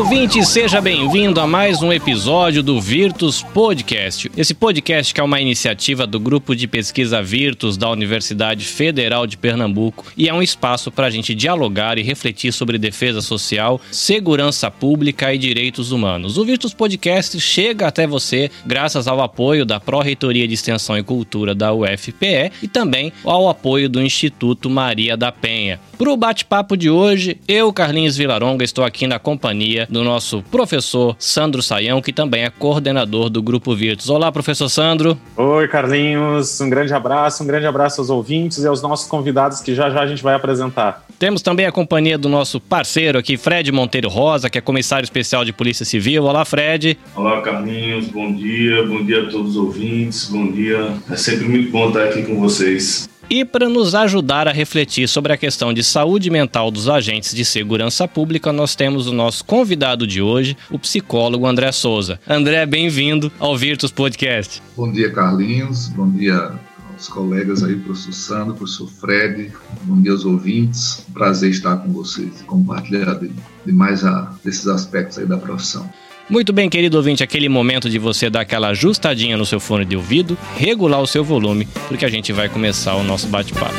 ouvinte, seja bem-vindo a mais um episódio do Virtus Podcast. Esse podcast que é uma iniciativa do grupo de pesquisa Virtus da Universidade Federal de Pernambuco e é um espaço para a gente dialogar e refletir sobre defesa social, segurança pública e direitos humanos. O Virtus Podcast chega até você graças ao apoio da Pró-Reitoria de Extensão e Cultura da UFPE e também ao apoio do Instituto Maria da Penha. Para o bate-papo de hoje, eu, Carlinhos Vilaronga, estou aqui na companhia do nosso professor Sandro Saião, que também é coordenador do Grupo Virtus. Olá, professor Sandro. Oi, Carlinhos. Um grande abraço, um grande abraço aos ouvintes e aos nossos convidados que já já a gente vai apresentar. Temos também a companhia do nosso parceiro aqui, Fred Monteiro Rosa, que é comissário especial de Polícia Civil. Olá, Fred. Olá, Carlinhos. Bom dia. Bom dia a todos os ouvintes. Bom dia. É sempre muito bom estar aqui com vocês. E para nos ajudar a refletir sobre a questão de saúde mental dos agentes de segurança pública, nós temos o nosso convidado de hoje, o psicólogo André Souza. André, bem-vindo ao Virtus Podcast. Bom dia, Carlinhos. Bom dia aos colegas aí, professor Sandro, professor Fred. Bom dia aos ouvintes. Prazer estar com vocês e compartilhar de, de mais a, desses aspectos aí da profissão. Muito bem, querido ouvinte, aquele momento de você dar aquela ajustadinha no seu fone de ouvido, regular o seu volume, porque a gente vai começar o nosso bate-papo.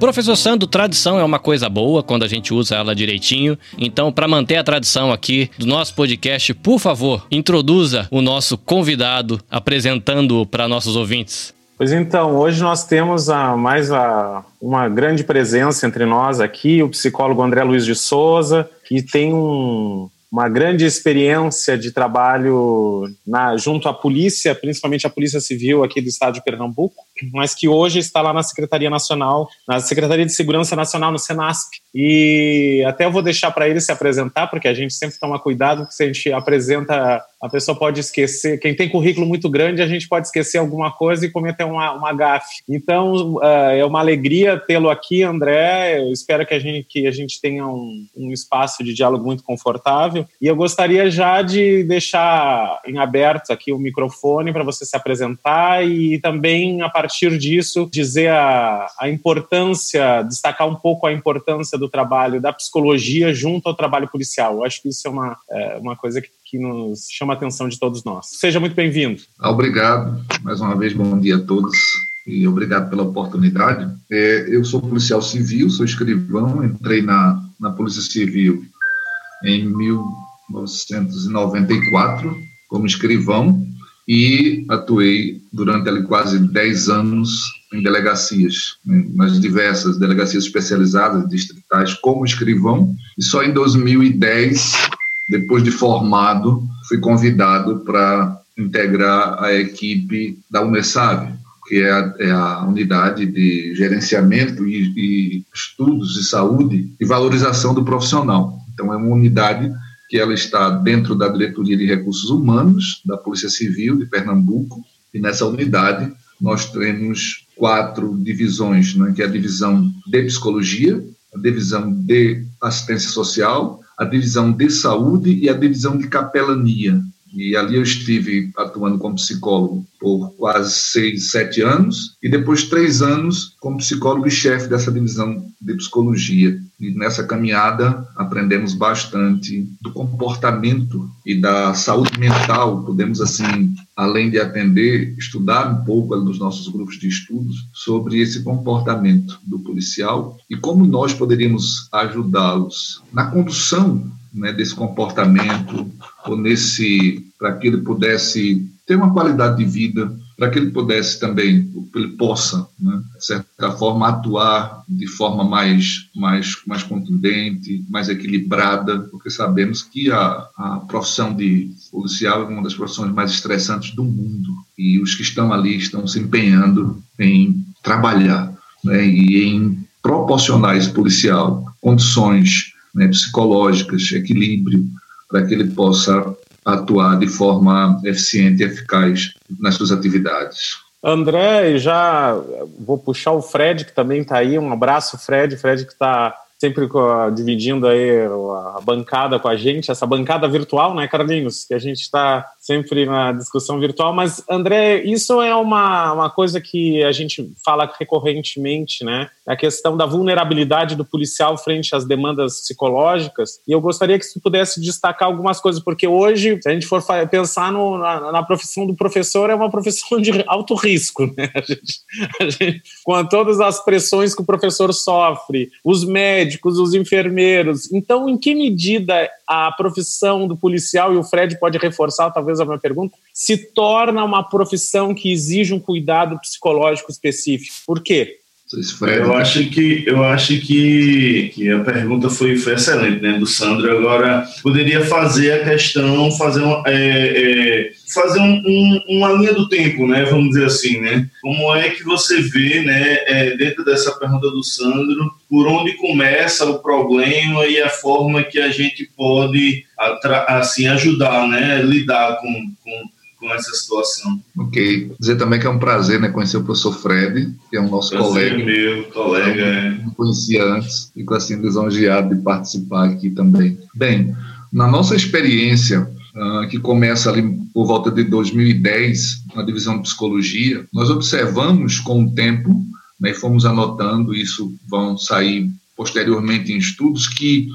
Professor Sandro, tradição é uma coisa boa quando a gente usa ela direitinho. Então, para manter a tradição aqui do nosso podcast, por favor, introduza o nosso convidado apresentando para nossos ouvintes. Pois então, hoje nós temos a, mais a, uma grande presença entre nós aqui, o psicólogo André Luiz de Souza, que tem um, uma grande experiência de trabalho na, junto à polícia, principalmente a Polícia Civil aqui do estado de Pernambuco, mas que hoje está lá na Secretaria Nacional, na Secretaria de Segurança Nacional, no Senasp. E até eu vou deixar para ele se apresentar, porque a gente sempre toma cuidado, que se a gente apresenta, a pessoa pode esquecer. Quem tem currículo muito grande, a gente pode esquecer alguma coisa e cometer uma, uma gafe. Então, uh, é uma alegria tê-lo aqui, André. Eu espero que a gente, que a gente tenha um, um espaço de diálogo muito confortável. E eu gostaria já de deixar em aberto aqui o microfone para você se apresentar e também, a partir disso, dizer a, a importância, destacar um pouco a importância do trabalho da psicologia junto ao trabalho policial. Eu acho que isso é uma, é, uma coisa que, que nos chama a atenção de todos nós. Seja muito bem-vindo. Obrigado. Mais uma vez, bom dia a todos e obrigado pela oportunidade. É, eu sou policial civil, sou escrivão, entrei na, na Polícia Civil em 1994 como escrivão e atuei durante ali quase 10 anos em delegacias, né, nas diversas delegacias especializadas, distritais, como escrivão, e só em 2010, depois de formado, fui convidado para integrar a equipe da Unesab, que é a, é a, unidade de gerenciamento e, e estudos de saúde e valorização do profissional. Então, é uma unidade que ela está dentro da Diretoria de Recursos Humanos da Polícia Civil de Pernambuco, e nessa unidade nós temos quatro divisões, né, que é a divisão de psicologia, a divisão de assistência social, a divisão de saúde e a divisão de capelania. E ali eu estive atuando como psicólogo por quase seis, sete anos, e depois três anos como psicólogo e chefe dessa divisão de psicologia. E nessa caminhada aprendemos bastante do comportamento e da saúde mental. Podemos, assim, além de atender, estudar um pouco nos nossos grupos de estudos sobre esse comportamento do policial e como nós poderíamos ajudá-los na condução né, desse comportamento ou nesse para que ele pudesse ter uma qualidade de vida, para que ele pudesse também, ele possa, né, de certa forma, atuar de forma mais, mais, mais contundente, mais equilibrada, porque sabemos que a, a profissão de policial é uma das profissões mais estressantes do mundo. E os que estão ali estão se empenhando em trabalhar né, e em proporcionar esse policial condições né, psicológicas, equilíbrio, para que ele possa atuar de forma eficiente e eficaz nas suas atividades. André, já vou puxar o Fred, que também está aí. Um abraço, Fred. Fred que está sempre dividindo aí a bancada com a gente, essa bancada virtual, né, Carlinhos? Que a gente está sempre na discussão virtual. Mas, André, isso é uma, uma coisa que a gente fala recorrentemente, né? A questão da vulnerabilidade do policial frente às demandas psicológicas. E eu gostaria que você pudesse destacar algumas coisas, porque hoje, se a gente for pensar no, na, na, profissão do professor, é uma profissão de alto risco, né? A gente, a gente, com todas as pressões que o professor sofre, os médicos, os enfermeiros. Então, em que medida a profissão do policial, e o Fred pode reforçar talvez a minha pergunta, se torna uma profissão que exige um cuidado psicológico específico? Por quê? Eu acho que eu acho que, que a pergunta foi, foi excelente, né, do Sandro. Agora poderia fazer a questão, fazer uma, é, é, fazer um, um, uma linha do tempo, né, vamos dizer assim, né? Como é que você vê, né, é, dentro dessa pergunta do Sandro, por onde começa o problema e a forma que a gente pode assim ajudar, né, lidar com, com com essa situação. Ok. Dizer também que é um prazer né, conhecer o professor Fred, que é um nosso prazer colega. meu, colega. É. Não conhecia antes, fico assim lisonjeado de participar aqui também. Bem, na nossa experiência, uh, que começa ali por volta de 2010, na divisão de psicologia, nós observamos com o tempo, né, e fomos anotando, isso vão sair posteriormente em estudos, que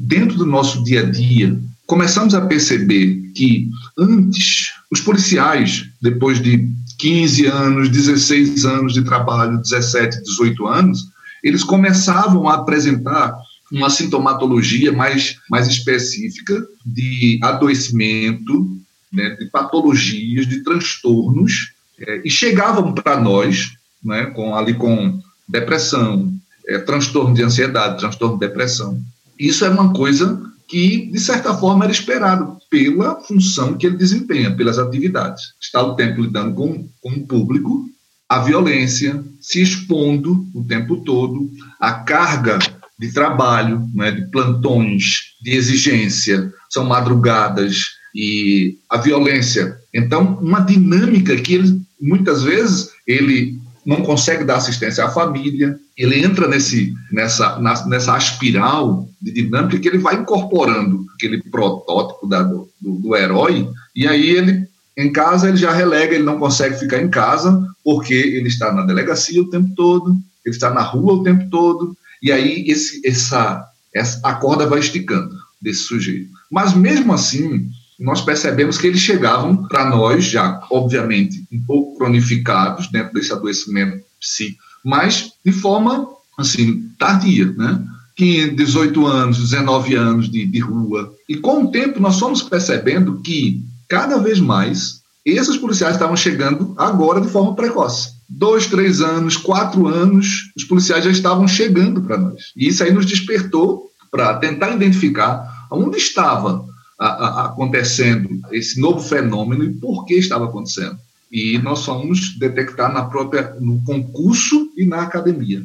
dentro do nosso dia a dia, começamos a perceber que antes os policiais, depois de 15 anos, 16 anos de trabalho, 17, 18 anos, eles começavam a apresentar uma sintomatologia mais, mais específica de adoecimento, né, de patologias, de transtornos, é, e chegavam para nós né, com, ali com depressão, é, transtorno de ansiedade, transtorno de depressão. Isso é uma coisa que, de certa forma, era esperado pela função que ele desempenha, pelas atividades. Está o tempo lidando com, com o público, a violência, se expondo o tempo todo, a carga de trabalho, né, de plantões, de exigência, são madrugadas e a violência. Então, uma dinâmica que ele, muitas vezes ele não consegue dar assistência à família, ele entra nesse, nessa, nessa espiral de dinâmica que ele vai incorporando aquele protótipo da, do, do, herói, e aí ele, em casa, ele já relega, ele não consegue ficar em casa, porque ele está na delegacia o tempo todo, ele está na rua o tempo todo, e aí esse, essa, essa, a corda vai esticando desse sujeito. Mas mesmo assim, nós percebemos que eles chegavam para nós já, obviamente, um pouco cronificados dentro desse adoecimento psíquico, mas de forma, assim, tardia, né? 15, 18 anos, 19 anos de, de rua. E com o tempo nós fomos percebendo que, cada vez mais, esses policiais estavam chegando agora de forma precoce. Dois, três anos, quatro anos, os policiais já estavam chegando para nós. E isso aí nos despertou para tentar identificar onde estava a, a, acontecendo esse novo fenômeno e por que estava acontecendo. E nós fomos detectar na própria no concurso e na academia.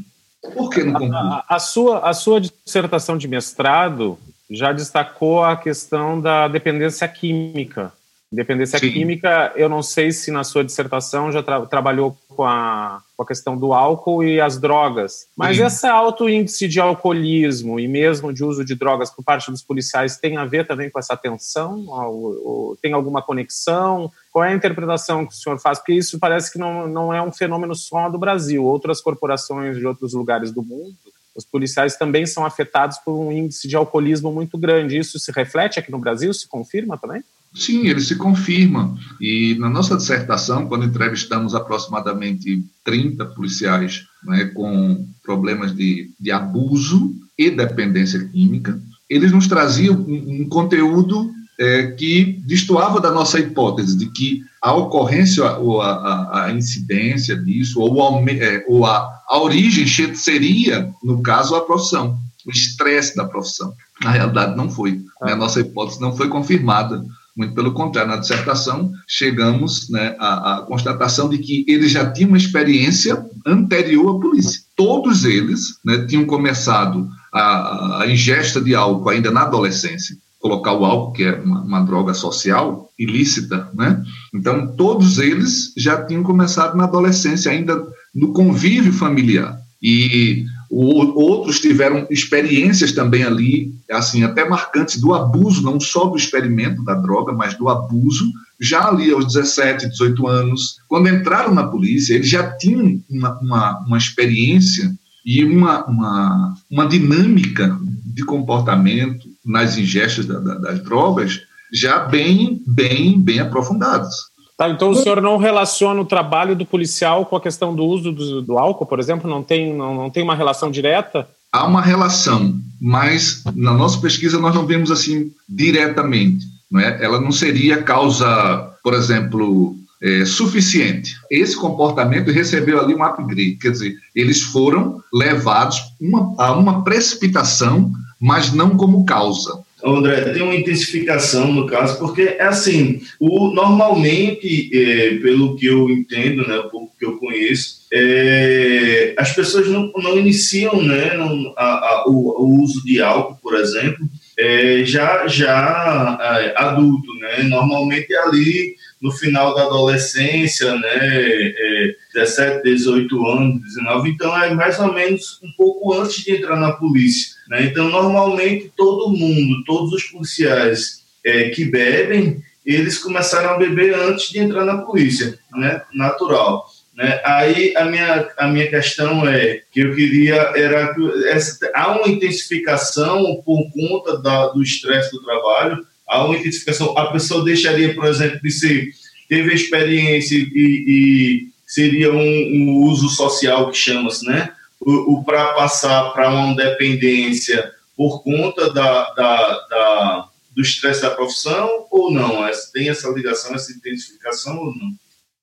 Por que no concurso? A, a, sua, a sua dissertação de mestrado já destacou a questão da dependência química Independência Sim. química, eu não sei se na sua dissertação já tra trabalhou com a, com a questão do álcool e as drogas, mas Sim. esse alto índice de alcoolismo e mesmo de uso de drogas por parte dos policiais tem a ver também com essa tensão? Ou, ou, tem alguma conexão? Qual é a interpretação que o senhor faz? Porque isso parece que não, não é um fenômeno só do Brasil. Outras corporações de outros lugares do mundo os policiais também são afetados por um índice de alcoolismo muito grande. Isso se reflete aqui no Brasil? Se confirma também? Sim, ele se confirma. E na nossa dissertação, quando entrevistamos aproximadamente 30 policiais né, com problemas de, de abuso e dependência química, eles nos traziam um, um conteúdo é, que destoava da nossa hipótese de que a ocorrência ou a, a, a incidência disso, ou, é, ou a, a origem seria, no caso, a profissão, o estresse da profissão. Na realidade, não foi. Né? A nossa hipótese não foi confirmada muito pelo contrário, na dissertação chegamos né, à, à, constatação de que eles já tinham uma experiência anterior à polícia. Todos eles né, tinham começado a, a, ingesta de álcool ainda na adolescência. Colocar o álcool, que é uma, uma droga social, ilícita, né? Então, todos eles já tinham começado na adolescência, ainda no convívio familiar. E outros tiveram experiências também ali, assim, até marcantes do abuso, não só do experimento da droga, mas do abuso, já ali aos 17, 18 anos. Quando entraram na polícia, eles já tinham uma, uma, uma experiência e uma, uma, uma dinâmica de comportamento nas ingestas da, da, das drogas já bem, bem, bem aprofundados. Tá, então o senhor não relaciona o trabalho do policial com a questão do uso do, do álcool, por exemplo? Não tem, não, não tem uma relação direta? Há uma relação, mas na nossa pesquisa nós não vemos assim diretamente. Não é? Ela não seria causa, por exemplo, é, suficiente. Esse comportamento recebeu ali um upgrade, quer dizer, eles foram levados uma, a uma precipitação, mas não como causa. André, tem uma intensificação no caso, porque é assim, o, normalmente, é, pelo que eu entendo, né, o pouco que eu conheço, é, as pessoas não, não iniciam né, não, a, a, o, o, uso de álcool, por exemplo, é, já, já é, adulto, né? Normalmente é ali no final da adolescência, né? É, 17, 18 anos, 19, então é mais ou menos um pouco antes de entrar na polícia. Né? Então, normalmente, todo mundo, todos os policiais é, que bebem, eles começaram a beber antes de entrar na polícia, né? natural. Né? Aí a minha, a minha questão é que eu queria era essa, há uma intensificação por conta da, do estresse do trabalho, há uma intensificação. A pessoa deixaria, por exemplo, de ser teve a experiência e, e seria um, um, uso social que chama-se, né? O, o para passar para uma dependência por conta da, da, da do estresse da profissão ou não? Tem essa ligação, essa intensificação ou não?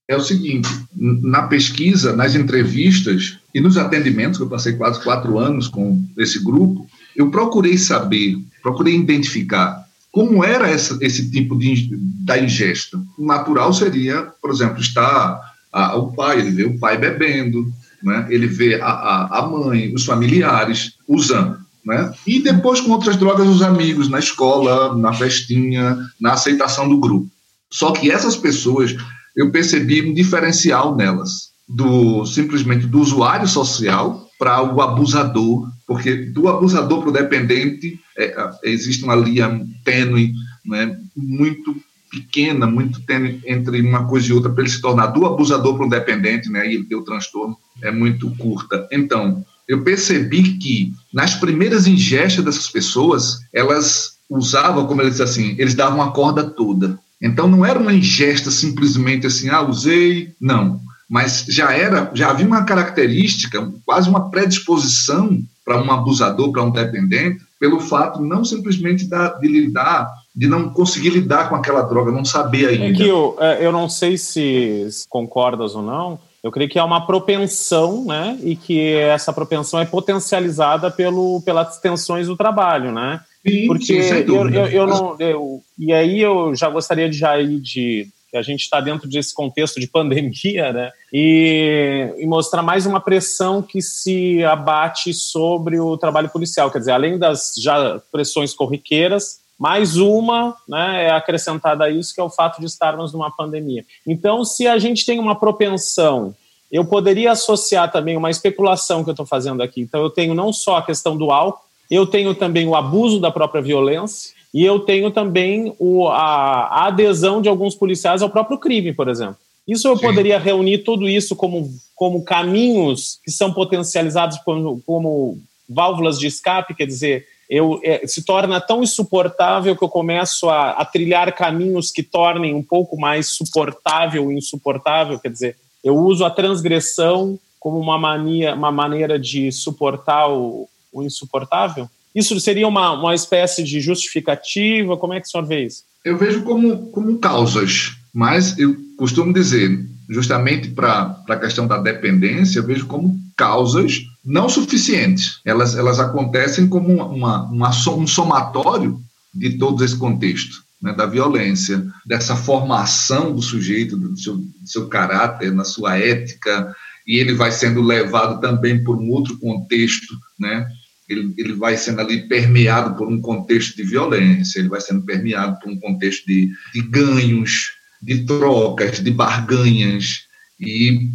é o seguinte: na pesquisa, nas entrevistas e nos atendimentos, que eu passei quase quatro anos com esse grupo, eu procurei saber, procurei identificar como era essa, esse tipo de da ingesta. O natural seria, por exemplo, estar a, o pai, ele vê o pai bebendo, né? ele vê a, a, a mãe, os familiares usando. Né? E depois com outras drogas, os amigos, na escola, na festinha, na aceitação do grupo. Só que essas pessoas eu percebi um diferencial nelas, do simplesmente do usuário social para o abusador, porque do abusador para o dependente é, existe uma linha tênue, né, muito pequena, muito tênue entre uma coisa e outra para ele se tornar do abusador para o dependente, né, e ele ter o transtorno é muito curta. Então, eu percebi que nas primeiras ingestas dessas pessoas, elas usavam, como eles assim, eles davam a corda toda. Então não era uma ingesta simplesmente assim, ah, usei, não. Mas já era, já havia uma característica, quase uma predisposição para um abusador, para um dependente, pelo fato não simplesmente de lidar, de não conseguir lidar com aquela droga, não saber ainda. É que eu, é, eu não sei se concordas ou não, eu creio que é uma propensão, né? E que essa propensão é potencializada pelo, pelas tensões do trabalho, né? Sim, Porque sim, eu, eu, eu, não. Eu, e aí eu já gostaria de já ir de. Que a gente está dentro desse contexto de pandemia, né? E, e, mostrar mais uma pressão que se abate sobre o trabalho policial. Quer dizer, além das já pressões corriqueiras, mais uma né, é acrescentada a isso, que é o fato de estarmos numa pandemia. Então, se a gente tem uma propensão, eu poderia associar também uma especulação que eu estou fazendo aqui. Então, eu tenho não só a questão do álcool, eu tenho também o abuso da própria violência e eu tenho também o, a, a adesão de alguns policiais ao próprio crime, por exemplo. Isso eu Sim. poderia reunir tudo isso como, como caminhos que são potencializados como, como válvulas de escape, quer dizer, eu, é, se torna tão insuportável que eu começo a, a, trilhar caminhos que tornem um pouco mais suportável e insuportável, quer dizer, eu uso a transgressão como uma, mania, uma maneira de suportar o, o insuportável? Isso seria uma, uma espécie de justificativa? Como é que o senhor vê isso? Eu vejo como, como causas, mas eu costumo dizer, justamente para a questão da dependência, eu vejo como causas não suficientes. Elas, elas acontecem como uma, uma, um somatório de todo esse contexto. Né, da violência, dessa formação do sujeito, do seu, do seu caráter, na sua ética, e ele vai sendo levado também por um outro contexto, né, ele, ele vai sendo ali permeado por um contexto de violência, ele vai sendo permeado por um contexto de, de ganhos, de trocas, de barganhas, e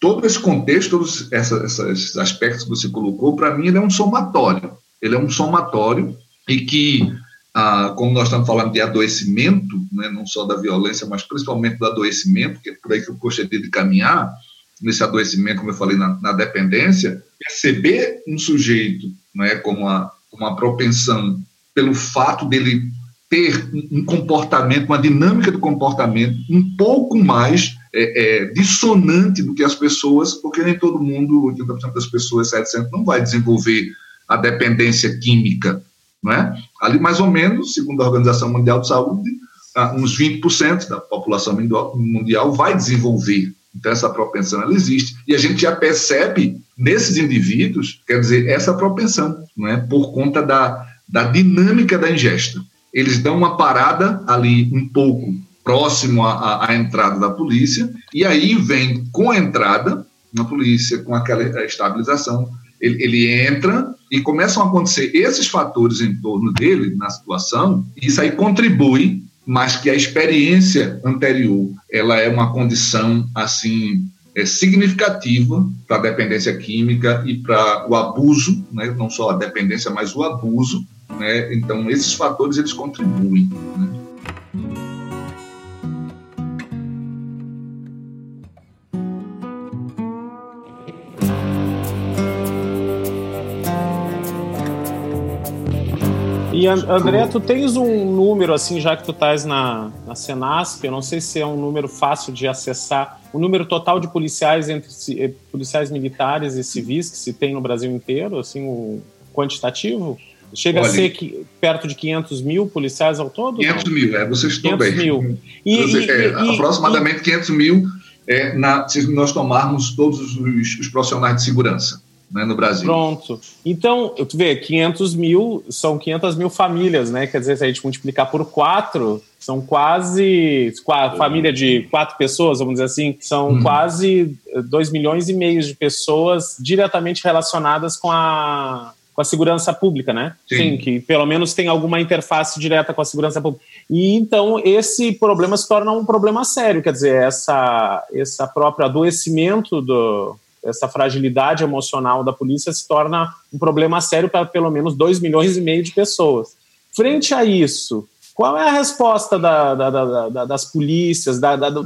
todo esse contexto, todos essa, esses aspectos que você colocou, para mim, ele é um somatório. Ele é um somatório e que, ah, como nós estamos falando de adoecimento, né, não só da violência, mas principalmente do adoecimento, que é por aí que eu gostaria de caminhar, nesse adoecimento, como eu falei, na, na dependência, perceber um sujeito né, como uma, uma propensão pelo fato dele ter um comportamento, uma dinâmica do comportamento um pouco mais é, é, dissonante do que as pessoas, porque nem todo mundo, 80% das pessoas, 700, não vai desenvolver a dependência química, não é? Ali, mais ou menos, segundo a Organização Mundial de Saúde, ah, uns 20% da população mundial vai desenvolver. Então, essa propensão, ela existe. E a gente já percebe nesses indivíduos, quer dizer, essa propensão, não é? Por conta da, da dinâmica da ingesta. Eles dão uma parada ali um pouco próximo à, entrada da polícia, e aí vem com a entrada na polícia, com aquela estabilização, ele, ele, entra e começam a acontecer esses fatores em torno dele, na situação, e isso aí contribui, mas que a experiência anterior, ela é uma condição, assim, é, significativa para a dependência química e para o abuso, né? não só a dependência, mas o abuso, né? então esses fatores, eles contribuem, né? E André, tu tens um número assim, já que tu estás na, na Senasp, eu não sei se é um número fácil de acessar, o número total de policiais entre eh, policiais militares e civis que se tem no Brasil inteiro, assim, o quantitativo? Chega Olha, a ser que, perto de 500 mil policiais ao todo? 500 não? mil, é, vocês estão 500 bem. Mil. E, Você, é, e, aproximadamente e, 500 mil é, na, se nós tomarmos todos os, os profissionais de segurança né, no Brasil. Pronto. Então, tu vê, 500 mil são 500 mil famílias, né? Quer dizer, se a gente multiplicar por quatro, são quase. A família de quatro pessoas, vamos dizer assim, são uhum. quase 2 milhões e meio de pessoas diretamente relacionadas com a, com a segurança pública, né? Sim. Sim. que pelo menos tem alguma interface direta com a segurança pública. E então esse problema se torna um problema sério, quer dizer, essa, essa próprio adoecimento do, essa fragilidade emocional da polícia se torna um problema sério para pelo menos 2 milhões e meio de pessoas. Frente a isso, qual é a resposta da, da, da, das polícias,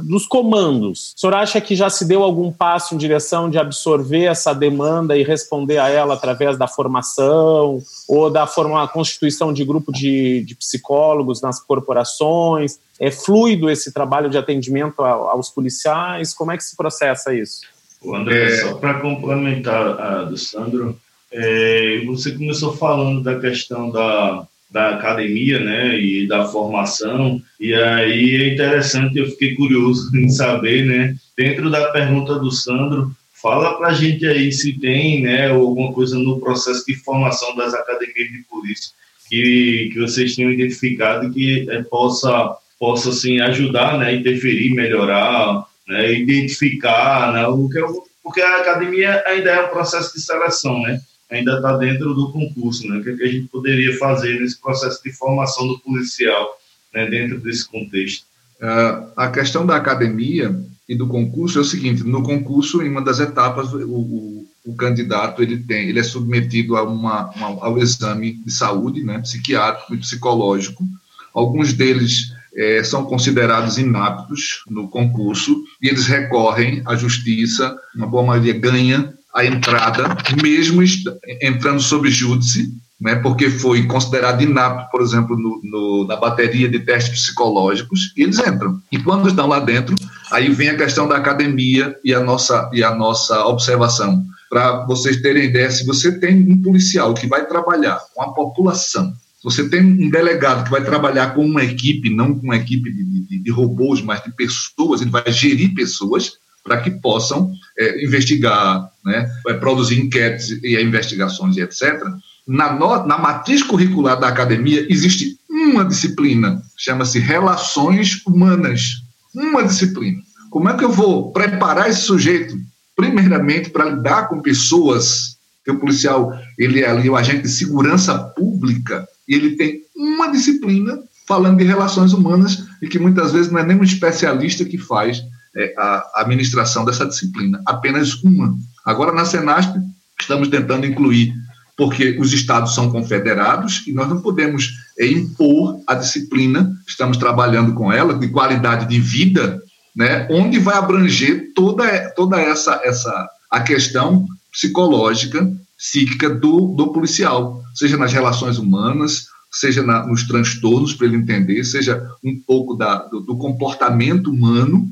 dos comandos? O senhor acha que já se deu algum passo em direção de absorver essa demanda e responder a ela através da formação ou da forma, constituição de grupo de, de psicólogos nas corporações? É fluido esse trabalho de atendimento aos policiais? Como é que se processa isso? O André, é... só para complementar a do Sandro, é, você começou falando da questão da, da academia, né, e da formação, e aí é interessante, eu fiquei curioso em saber, né, dentro da pergunta do Sandro, fala para a gente aí se tem, né, alguma coisa no processo de formação das academias de polícia que, que vocês tenham identificado que é, possa, possa, assim, ajudar, né, interferir, melhorar né, identificar, né, o que eu, porque a academia ainda é um processo de seleção, né, ainda está dentro do concurso, né, o que, é que, a gente poderia fazer nesse processo de formação do policial, né, dentro desse contexto. Uh, a questão da academia e do concurso é o seguinte: no concurso, em uma das etapas, o, o, o candidato ele tem, ele é submetido a uma, uma, ao exame de saúde, né, psiquiátrico e psicológico. Alguns deles é, são considerados inaptos no concurso e eles recorrem à justiça, uma boa maioria ganha a entrada, mesmo entrando sob júdice, né, porque foi considerado inapto, por exemplo, no, no, na bateria de testes psicológicos, e eles entram. E quando estão lá dentro, aí vem a questão da academia e a nossa, e a nossa observação. Para vocês terem ideia, se você tem um policial que vai trabalhar com a população você tem um delegado que vai trabalhar com uma equipe, não com uma equipe de, de, de robôs, mas de pessoas, ele vai gerir pessoas para que possam é, investigar, né, vai produzir enquetes e investigações e etc. Na, no, na matriz curricular da academia existe uma disciplina, chama-se Relações Humanas. Uma disciplina. Como é que eu vou preparar esse sujeito, primeiramente, para lidar com pessoas? Que o policial ele é ali o agente de segurança pública, e ele tem uma disciplina falando de relações humanas e que muitas vezes não é nem um especialista que faz é, a administração dessa disciplina, apenas uma. Agora, na Senasp, estamos tentando incluir, porque os estados são confederados e nós não podemos é, impor a disciplina, estamos trabalhando com ela, de qualidade de vida, né, onde vai abranger toda, toda essa, essa a questão psicológica, psíquica do, do policial, seja nas relações humanas, seja na, nos transtornos para ele entender, seja um pouco da, do, do, comportamento humano,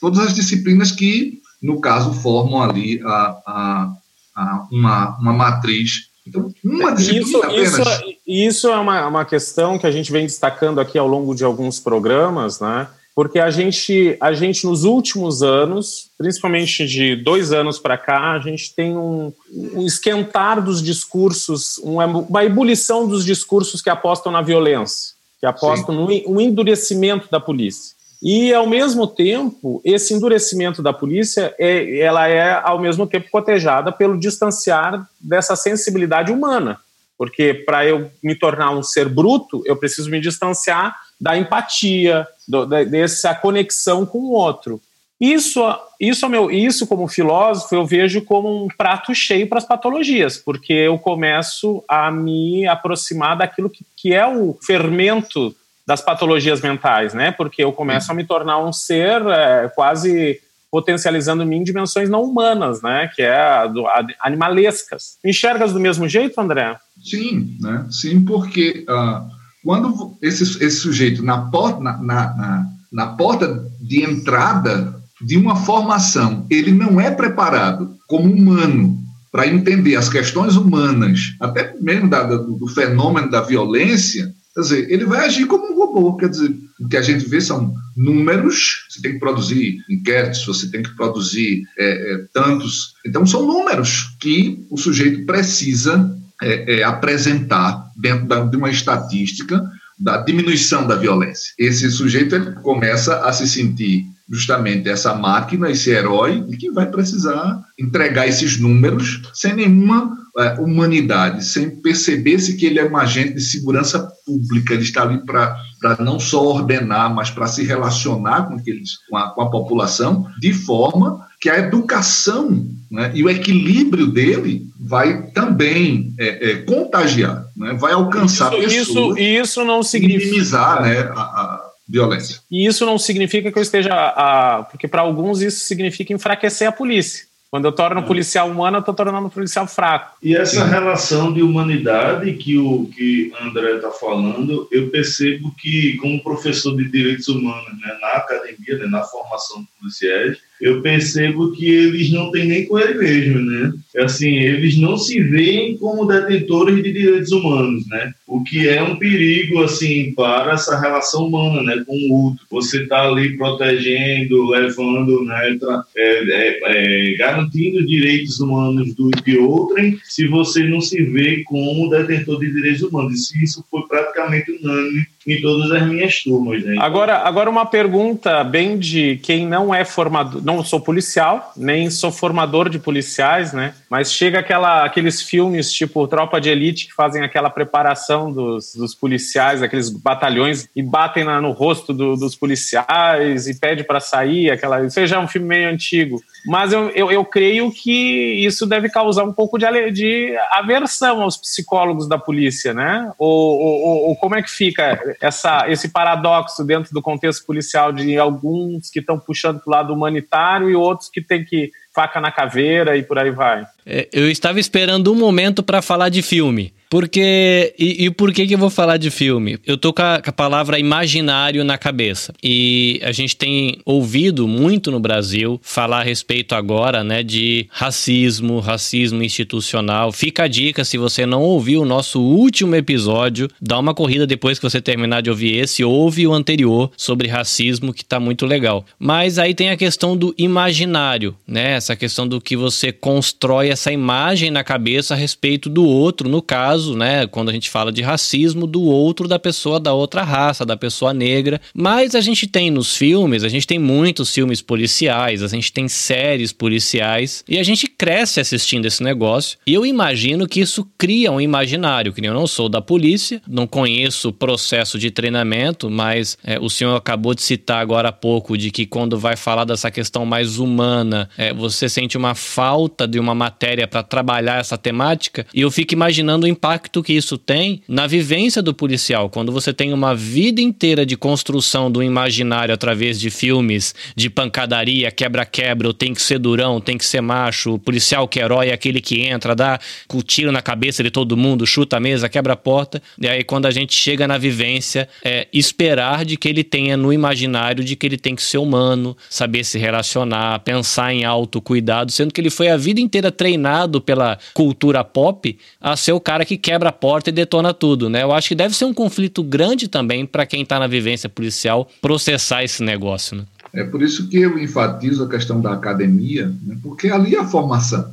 todas as disciplinas que, no caso, formam ali a, a, a uma, uma matriz. Então, uma disciplina isso, apenas. Isso, é, isso é uma, uma questão que a gente vem destacando aqui ao longo de alguns programas, né? Porque a gente, a gente nos últimos anos, principalmente de dois anos para cá, a gente tem um, um esquentar dos discursos, uma, uma, ebulição dos discursos que apostam na violência, que apostam Sim. no um endurecimento da polícia. E, ao mesmo tempo, esse endurecimento da polícia, é, ela é, ao mesmo tempo, cotejada pelo distanciar dessa sensibilidade humana. Porque para eu me tornar um ser bruto, eu preciso me distanciar da empatia, do, dessa conexão com o outro. Isso, isso, meu, isso, como filósofo, eu vejo como um prato cheio para as patologias, porque eu começo a me aproximar daquilo que, que é o fermento das patologias mentais, né? Porque eu começo a me tornar um ser é, quase potencializando em mim dimensões não humanas, né? Que é a, a, animalescas. Enxergas do mesmo jeito, André? Sim, né? Sim, porque uh, quando esse, esse sujeito, na porta, na, na, na porta de entrada de uma formação, ele não é preparado como humano para entender as questões humanas, até mesmo da, do, do, fenômeno da violência, quer dizer, ele vai agir como um robô. Quer dizer, o que a gente vê são números, você tem que produzir inquéritos, você tem que produzir é, é, tantos. Então, são números que o sujeito precisa é, é, apresentar dentro da, de uma estatística da diminuição da violência. Esse sujeito ele começa a se sentir justamente essa máquina, esse herói, que vai precisar entregar esses números sem nenhuma é, humanidade, sem perceber-se que ele é um agente de segurança pública, ele está ali para não só ordenar, mas para se relacionar com, aqueles, com, a, com a população, de forma que a educação né, e o equilíbrio dele vai também é, é, contagiar, né, vai alcançar isso, pessoas. Isso, isso não significa minimizar né, a, a, violência. E isso não significa que eu esteja, a, porque para alguns isso significa enfraquecer a polícia. Quando eu torno um policial humano, eu estou tornando um policial fraco. E essa Sim. relação de humanidade que o que André está falando, eu percebo que, como professor de direitos humanos né, na academia, né, na formação policiais, eu percebo que eles não têm nem com ele mesmo, né? Assim, eles não se veem como detentores de direitos humanos, né? O que é um perigo, assim, para essa relação humana, né? Com o outro. Você está ali protegendo, levando, né? É, é, é, garantindo direitos humanos do de outrem, se você não se vê como detentor de direitos humanos. E se isso foi praticamente unânime em todas as minhas turmas. Né? Agora, agora uma pergunta bem de quem não é formador, não sou policial, nem sou formador de policiais, né? Mas chega aquela, aqueles filmes tipo Tropa de Elite que fazem aquela preparação dos, dos policiais, aqueles batalhões e batem na, no rosto do, dos policiais e pede para sair, aquela, seja é um filme meio antigo. Mas eu, eu, eu, creio que isso deve causar um pouco de, de aversão aos psicólogos da polícia, né? Ou, ou, ou como é que fica essa, esse paradoxo dentro do contexto policial de alguns que estão puxando para o lado humanitário e outros que têm que faca na caveira e por aí vai. É, eu estava esperando um momento para falar de filme. Porque. E, e, por que, que eu vou falar de filme? Eu tô com a, com a, palavra imaginário na cabeça. E a gente tem ouvido muito no Brasil falar a respeito agora, né, de racismo, racismo institucional. Fica a dica, se você não ouviu o nosso último episódio, dá uma corrida depois que você terminar de ouvir esse, ouve o anterior sobre racismo, que tá muito legal. Mas aí tem a questão do imaginário, né? Essa questão do que você constrói essa imagem na cabeça a respeito do outro, no caso né, quando a gente fala de racismo, do outro, da pessoa da outra raça, da pessoa negra. Mas a gente tem nos filmes, a gente tem muitos filmes policiais, a gente tem séries policiais e a gente cresce assistindo esse negócio. E eu imagino que isso cria um imaginário, que eu não sou da polícia, não conheço o processo de treinamento, mas é, o senhor acabou de citar agora há pouco de que quando vai falar dessa questão mais humana, é, você sente uma falta de uma matéria para trabalhar essa temática. E eu fico imaginando o impacto que isso tem na vivência do policial, quando você tem uma vida inteira de construção do imaginário através de filmes, de pancadaria, quebra-quebra, tem que ser durão, tem que ser macho, o policial que é herói é aquele que entra, dá o tiro na cabeça de todo mundo, chuta a mesa, quebra a porta. E aí, quando a gente chega na vivência, é esperar de que ele tenha no imaginário de que ele tem que ser humano, saber se relacionar, pensar em autocuidado, sendo que ele foi a vida inteira treinado pela cultura pop a ser o cara que quebra a porta e detona tudo, né? Eu acho que deve ser um conflito grande também para quem está na vivência policial processar esse negócio, né? É por isso que eu enfatizo a questão da academia, né? porque ali é a formação.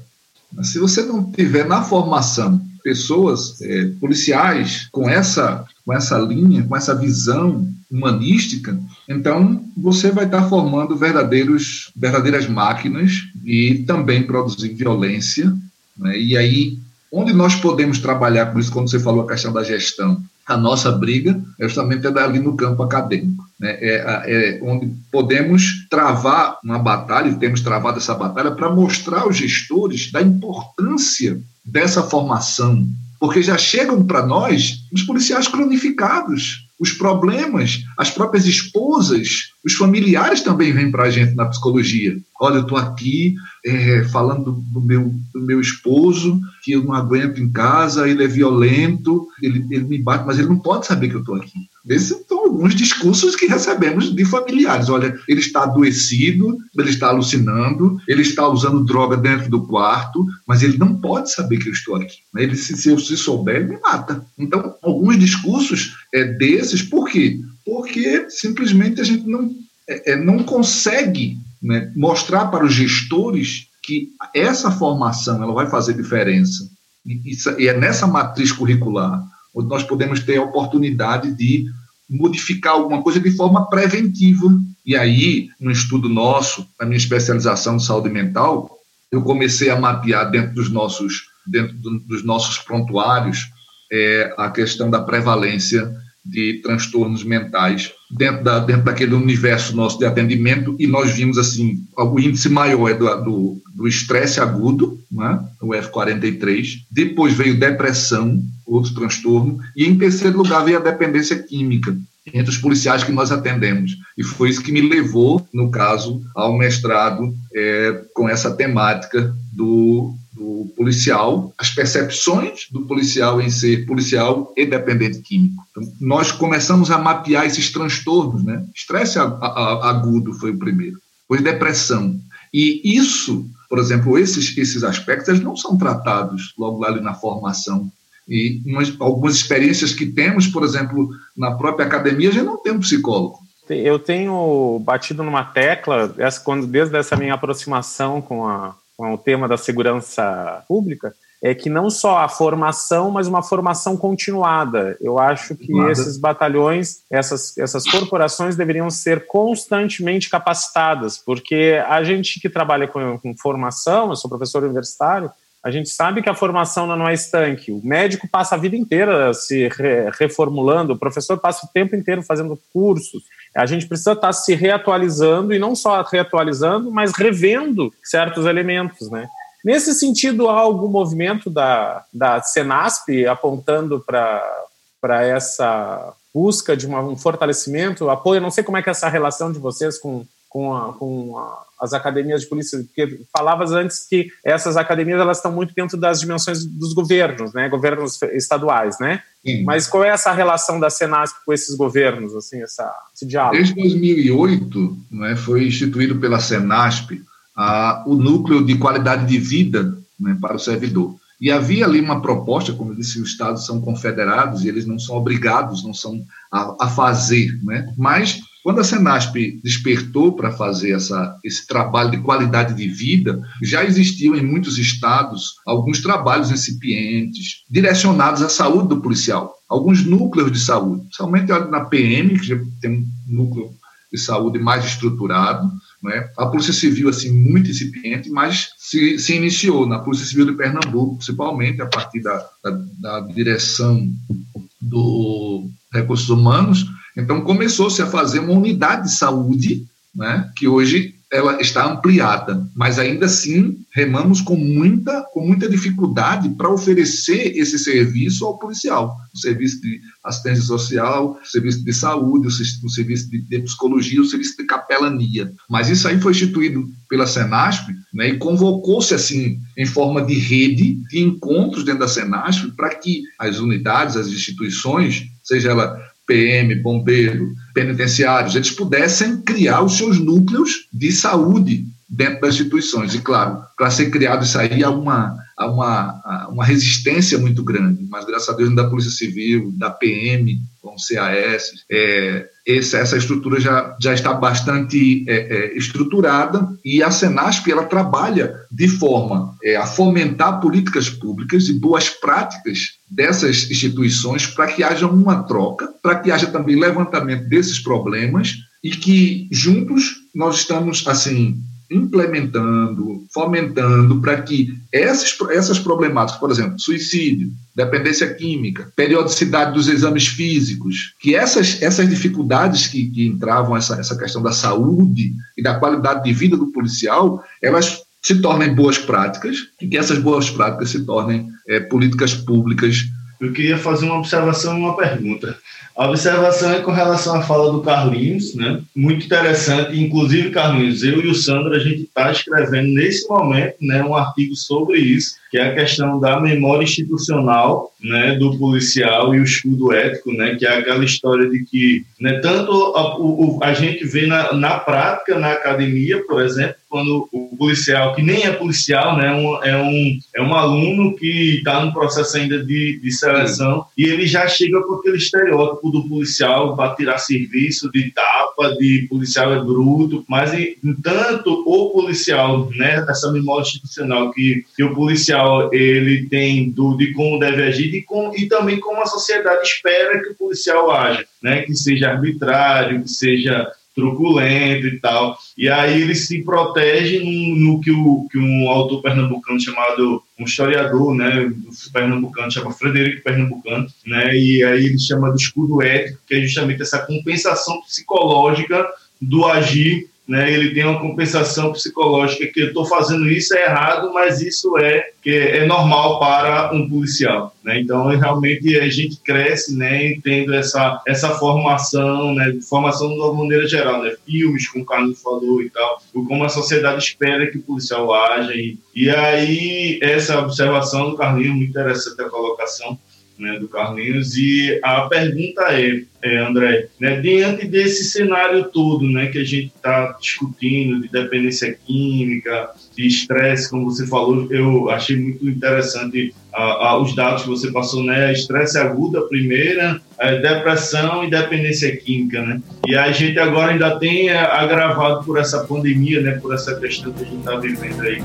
Se você não tiver na formação pessoas é, policiais com essa com essa linha, com essa visão humanística, então você vai estar formando verdadeiros verdadeiras máquinas e também produzir violência. Né? E aí, onde nós podemos trabalhar, por isso quando você falou a questão da gestão, a nossa briga é justamente ali no campo acadêmico, né? é, é onde podemos travar uma batalha, e temos travado essa batalha, para mostrar aos gestores da importância dessa formação, porque já chegam para nós os policiais cronificados, os problemas, as próprias esposas, os familiares também vêm para a gente na psicologia. Olha, eu estou aqui é, falando do meu, do meu esposo, que eu não aguento em casa, ele é violento, ele, ele me bate, mas ele não pode saber que eu estou aqui. Esses são alguns discursos que recebemos de familiares. Olha, ele está adoecido, ele está alucinando, ele está usando droga dentro do quarto, mas ele não pode saber que eu estou aqui. Ele, se, se eu se souber, ele me mata. Então, alguns discursos é, desses, por quê? Porque simplesmente a gente não, é, é não consegue né, mostrar para os gestores que essa formação ela vai fazer diferença. E, e é nessa matriz curricular onde nós podemos ter a oportunidade de modificar alguma coisa de forma preventiva. E aí, no estudo nosso, na minha especialização de saúde mental, eu comecei a mapear dentro dos nossos, dentro dos nossos prontuários é, a questão da prevalência de transtornos mentais dentro, da, dentro daquele universo nosso de atendimento e nós vimos assim, o índice maior é do estresse agudo, né, o F43, depois veio depressão, outro transtorno, e em terceiro lugar veio a dependência química, entre os policiais que nós atendemos. E foi isso que me levou, no caso, ao mestrado é, com essa temática do do policial, as percepções do policial em ser policial e dependente químico. Então, nós começamos a mapear esses transtornos, né? Estresse agudo foi o primeiro, depois depressão. E isso, por exemplo, esses, esses aspectos não são tratados logo lá ali na formação. E umas, algumas experiências que temos, por exemplo, na própria academia, já não tem um psicólogo. Eu tenho batido numa tecla, essa, quando, desde essa minha aproximação com a, com o tema da segurança pública, é que não só a formação, mas uma formação continuada. Eu acho que Nada. esses batalhões, essas, essas corporações deveriam ser constantemente capacitadas, porque a gente que trabalha com, com formação, eu sou professor universitário, a gente sabe que a formação não é estanque. O médico passa a vida inteira se re reformulando, o professor passa o tempo inteiro fazendo cursos. A gente precisa estar se reatualizando e não só reatualizando, mas revendo certos elementos, né? Nesse sentido, há algum movimento da, da Senasp apontando para essa busca de uma, um fortalecimento, apoio? Não sei como é que é essa relação de vocês com, com, a, com a, as academias de polícia, porque falavas antes que essas academias elas estão muito dentro das dimensões dos governos, né, governos estaduais, né? Sim. Mas qual é essa relação da Senasp com esses governos, assim, essa, esse diálogo? Desde 2008, né, foi instituído pela Senasp a, o núcleo de qualidade de vida né, para o servidor. E havia ali uma proposta, como eu disse, os estados são confederados e eles não são obrigados, não são a, a fazer, né? Mas Quando a Senasp despertou para fazer essa, esse trabalho de qualidade de vida, já existiam em muitos estados alguns trabalhos incipientes direcionados à saúde do policial, alguns núcleos de saúde, somente na PM, que já tem um núcleo de saúde mais estruturado, né? A Polícia Civil, assim, muito incipiente, mas se, se iniciou na Polícia Civil de Pernambuco, principalmente a partir da, da, da direção do Recursos Humanos. Então, começou-se a fazer uma unidade de saúde, né? que hoje ela está ampliada, mas ainda assim remamos com muita, com muita dificuldade para oferecer esse serviço ao policial, o serviço de assistência social, o serviço de saúde, o serviço de, de psicologia, o serviço de capelania. Mas isso aí foi instituído pela Senasp, né, e convocou-se assim em forma de rede de encontros dentro da Senasp para que as unidades, as instituições, seja ela PM, bombeiro, penitenciários, eles pudessem criar os seus núcleos de saúde dentro das instituições. E, claro, para ser criado isso aí há uma, há uma, há uma resistência muito grande, mas, graças a Deus, da Polícia Civil, da PM, com CAS, é, essa, essa estrutura já, já está bastante é, é, estruturada e a Senasp ela trabalha de forma é, a fomentar políticas públicas e boas práticas dessas instituições para que haja uma troca, para que haja também levantamento desses problemas e que juntos nós estamos assim implementando, fomentando para que essas, essas problemáticas, por exemplo, suicídio, dependência química, periodicidade dos exames físicos, que essas, essas dificuldades que, que entravam essa, essa questão da saúde e da qualidade de vida do policial, elas se tornem boas práticas e que essas boas práticas se tornem é, políticas públicas. Eu queria fazer uma observação e uma pergunta. A observação é com relação à fala do Carlinhos, né? Muito interessante. Inclusive, Carlinhos, eu e o Sandro, a gente está escrevendo nesse momento né, um artigo sobre isso, que é a questão da memória institucional né, do policial e o escudo ético, né, que é aquela história de que né, tanto a, o, a gente vê na, na prática, na academia, por exemplo, quando o policial, que nem é policial, né, um, é, um, é um aluno que está no processo ainda de, de seleção Sim. e ele já chega com aquele estereótipo do policial para tirar serviço, de tapa, de policial é bruto, mas tanto o policial, né, essa memória institucional que, que o policial ele tem do, de como deve agir e, com, e também como a sociedade espera que o policial haja, né, que seja arbitrário, que seja truculento e tal. E aí ele se protege no, no que, o, que um autor pernambucano chamado, um historiador, né, pernambucano, chama Frederico Pernambucano, né, e aí ele chama do escudo ético, que é justamente essa compensação psicológica do agir né, ele tem uma compensação psicológica que eu estou fazendo isso é errado, mas isso é que é normal para um policial, né? Então realmente a gente cresce, né, tendo essa essa formação, né, formação de uma maneira geral, né, filmes como o Carlos falou e tal, como a sociedade espera que o policial haja e, e aí essa observação do Carlinhos muito interessante a colocação né, do Carlinhos. E a pergunta é, é André, né, diante desse cenário todo né, que a gente está discutindo, de dependência química, de estresse, como você falou, eu achei muito interessante os dados que você passou, né? Estresse agudo, a primeira, a depressão e dependência química, né? E a gente agora ainda tem é, agravado por essa pandemia, né? Por essa questão que a gente está vivendo aí.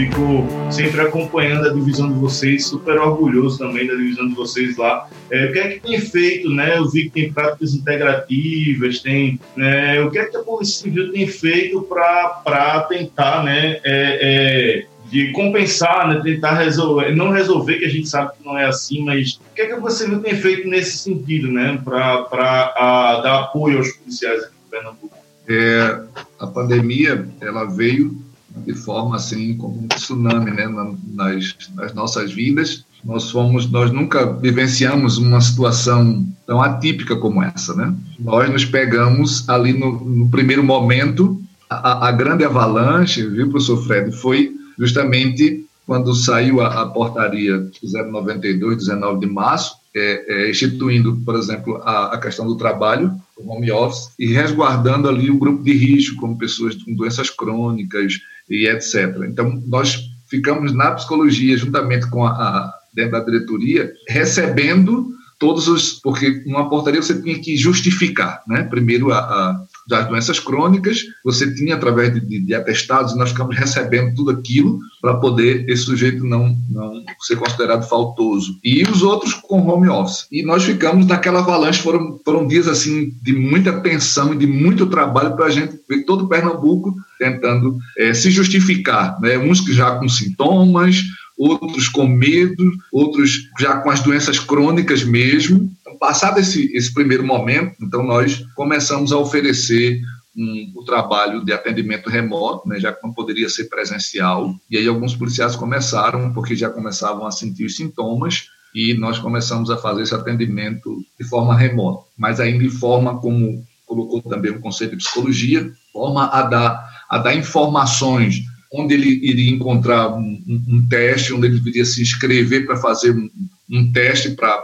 Fico sempre acompanhando a divisão de vocês, super orgulhoso também da divisão de vocês lá. É, o que é que tem feito, né? Eu vi que tem práticas integrativas, tem. Né, o que é que a Polícia Civil tem feito para tentar, né? É, é, de compensar, né, tentar resolver, não resolver, que a gente sabe que não é assim, mas o que é que Civil tem feito nesse sentido, né, para dar apoio aos policiais aqui em Pernambuco? É, a pandemia, ela veio de forma assim como um tsunami né, nas, nas nossas vidas. Nós fomos, nós nunca vivenciamos uma situação tão atípica como essa, né? Nós nos pegamos ali no, no primeiro momento a, a, grande avalanche, viu, professor Fred, foi justamente quando saiu a, a portaria 092, 19 de março, é, é, instituindo, por exemplo, a, a, questão do trabalho, o home office, e resguardando ali o grupo de risco, como pessoas com doenças crônicas, e etc. Então, nós ficamos na psicologia, juntamente com a, a dentro da diretoria, recebendo todos os. Porque numa portaria você tinha que justificar, né? Primeiro, a, a das doenças crônicas, você tinha através de, de, de atestados, nós ficamos recebendo tudo aquilo para poder esse sujeito não, não ser considerado faltoso. E os outros com home office. E nós ficamos naquela avalanche, foram, foram dias assim de muita tensão e de muito trabalho para a gente ver todo Pernambuco tentando é, se justificar, né? uns já com sintomas, outros com medo, outros já com as doenças crônicas mesmo. Então, passado esse, esse primeiro momento, então nós começamos a oferecer um, o trabalho de atendimento remoto, né, já que não poderia ser presencial. E aí alguns policiais começaram, porque já começavam a sentir os sintomas, e nós começamos a fazer esse atendimento de forma remota, mas ainda de forma como colocou também o conceito de psicologia, forma a dar, a dar informações onde ele iria encontrar um, um, teste, onde ele deveria se inscrever para fazer um, um teste para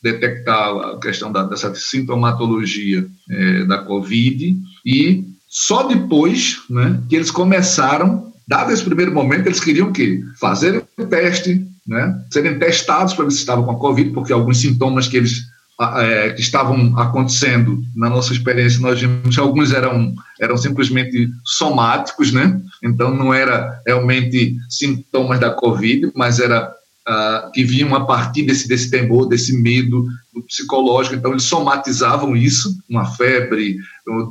detectar a questão da, dessa sintomatologia é, da Covid, e só depois né, que eles começaram, dado esse primeiro momento, eles queriam o quê? Fazer o teste, né, serem testados para ver se estavam com a Covid, porque alguns sintomas que eles é, que estavam acontecendo na nossa experiência, nós vimos que alguns eram, eram simplesmente somáticos, né? Então não era realmente sintomas da Covid, mas era uh, que vinham a partir desse, desse temor, desse medo do psicológico. Então eles somatizavam isso, uma febre,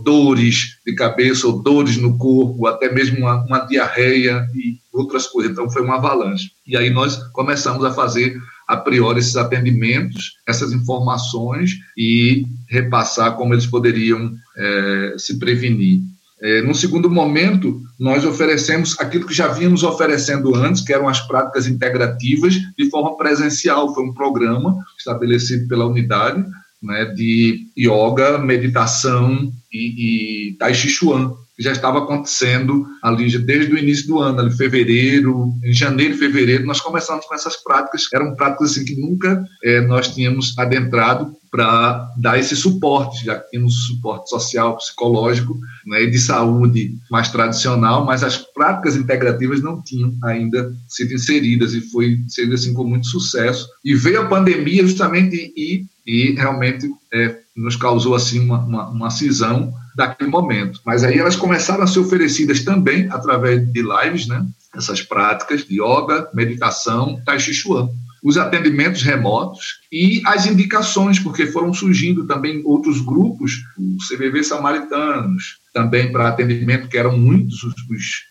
dores de cabeça ou dores no corpo, até mesmo uma, uma diarreia e outras coisas. Então foi uma avalanche. E aí nós começamos a fazer a priori esses atendimentos, essas informações e repassar como eles poderiam é, se prevenir. É, no segundo momento, nós oferecemos aquilo que já vínhamos oferecendo antes, que eram as práticas integrativas de forma presencial. Foi um programa estabelecido pela unidade né, de yoga, meditação e, e tai chi chuan, já estava acontecendo ali desde o início do ano, ali fevereiro, em janeiro, fevereiro, nós começamos com essas práticas, eram práticas assim que nunca é, nós tínhamos adentrado para dar esse suporte, já que tínhamos suporte social, psicológico né, e de saúde mais tradicional, mas as práticas integrativas não tinham ainda sido inseridas e foi sendo assim com muito sucesso. E veio a pandemia justamente e, e realmente é, nos causou assim uma, uma, uma cisão daquele momento. Mas aí elas começaram a ser oferecidas também através de lives, né? Essas práticas de yoga, meditação, tai chi chuan. Os atendimentos remotos e as indicações, porque foram surgindo também outros grupos, o CVV Samaritanos, também para atendimento, que eram muitos os,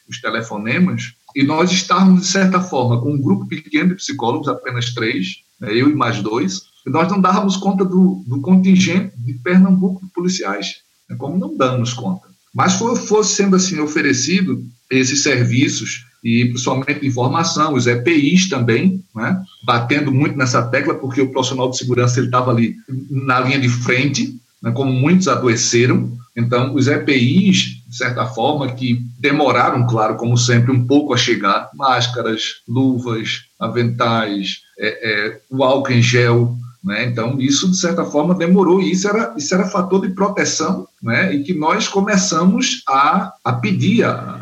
os, telefonemas, e nós estávamos, de certa forma, com um grupo pequeno de psicólogos, apenas três, né, eu e mais dois, e nós não dávamos conta do, do contingente de Pernambuco de policiais, como não damos conta. Mas fosse sendo assim oferecido esses serviços e principalmente informação, os EPIs também, né, batendo muito nessa tecla, porque o profissional de segurança ele estava ali na linha de frente, né, como muitos adoeceram. Então, os EPIs, de certa forma, que demoraram, claro, como sempre, um pouco a chegar, máscaras, luvas, aventais, é, é, o álcool em gel, né? Então, isso, de certa forma, demorou, e isso era, isso era fator de proteção, né? e que nós começamos a, a pedir a,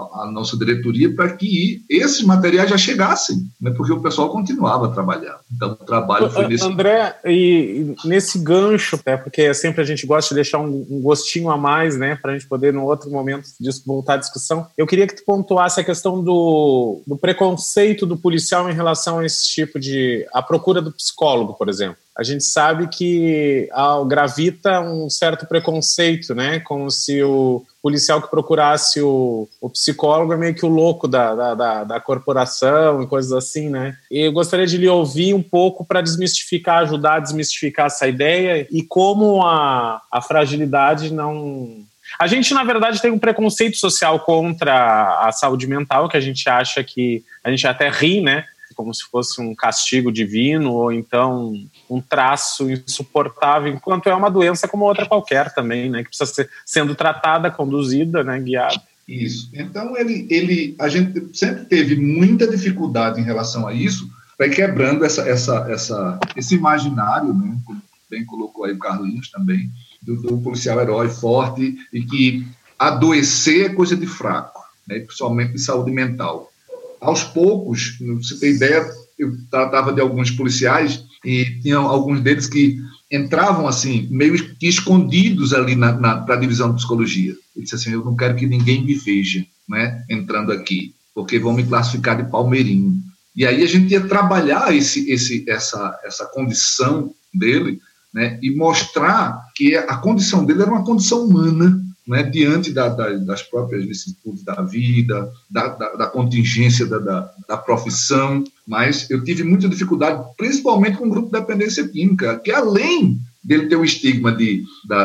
a, nossa diretoria para que esses materiais já chegassem, né, porque o pessoal continuava a trabalhar. Então, o trabalho foi nesse. André, e nesse gancho, né, porque sempre a gente gosta de deixar um, um gostinho a mais, né, para a gente poder, no outro momento, voltar à discussão. Eu queria que tu pontuasse a questão do, do preconceito do policial em relação a esse tipo de. a procura do psicólogo, por exemplo a gente sabe que ah, gravita um certo preconceito, né? Como se o policial que procurasse o, o psicólogo é meio que o louco da, da, da, da corporação e coisas assim, né? E eu gostaria de lhe ouvir um pouco para desmistificar, ajudar a desmistificar essa ideia e como a, a fragilidade não a gente, na verdade, tem um preconceito social contra a saúde mental, que a gente acha que. A gente até ri, né? Como se fosse um castigo divino ou então um traço insuportável, enquanto é uma doença como outra qualquer também, né, que precisa ser sendo tratada, conduzida, né, guiada. Isso. Então ele, ele, a gente sempre teve muita dificuldade em relação a isso, vai quebrando essa, essa, essa, esse imaginário, né, como bem colocou aí o Carlinhos também, do, do policial herói forte e que adoecer é coisa de fraco, né, principalmente de saúde mental. Aos poucos, você tem ideia, eu tratava de alguns policiais e tinha alguns deles que entravam assim, meio que escondidos ali na, na para a divisão de psicologia. Ele disse assim: Eu não quero que ninguém me veja, né, entrando aqui, porque vão me classificar de palmeirinho. E aí a gente ia trabalhar esse, esse, essa, essa condição dele, né, e mostrar que a condição dele era uma condição humana, né, diante da, da, das próprias vicissitudes da vida, da, da contingência da, profissão, mas eu tive muita dificuldade, principalmente com o grupo de dependência química, que além dele ter o estigma de,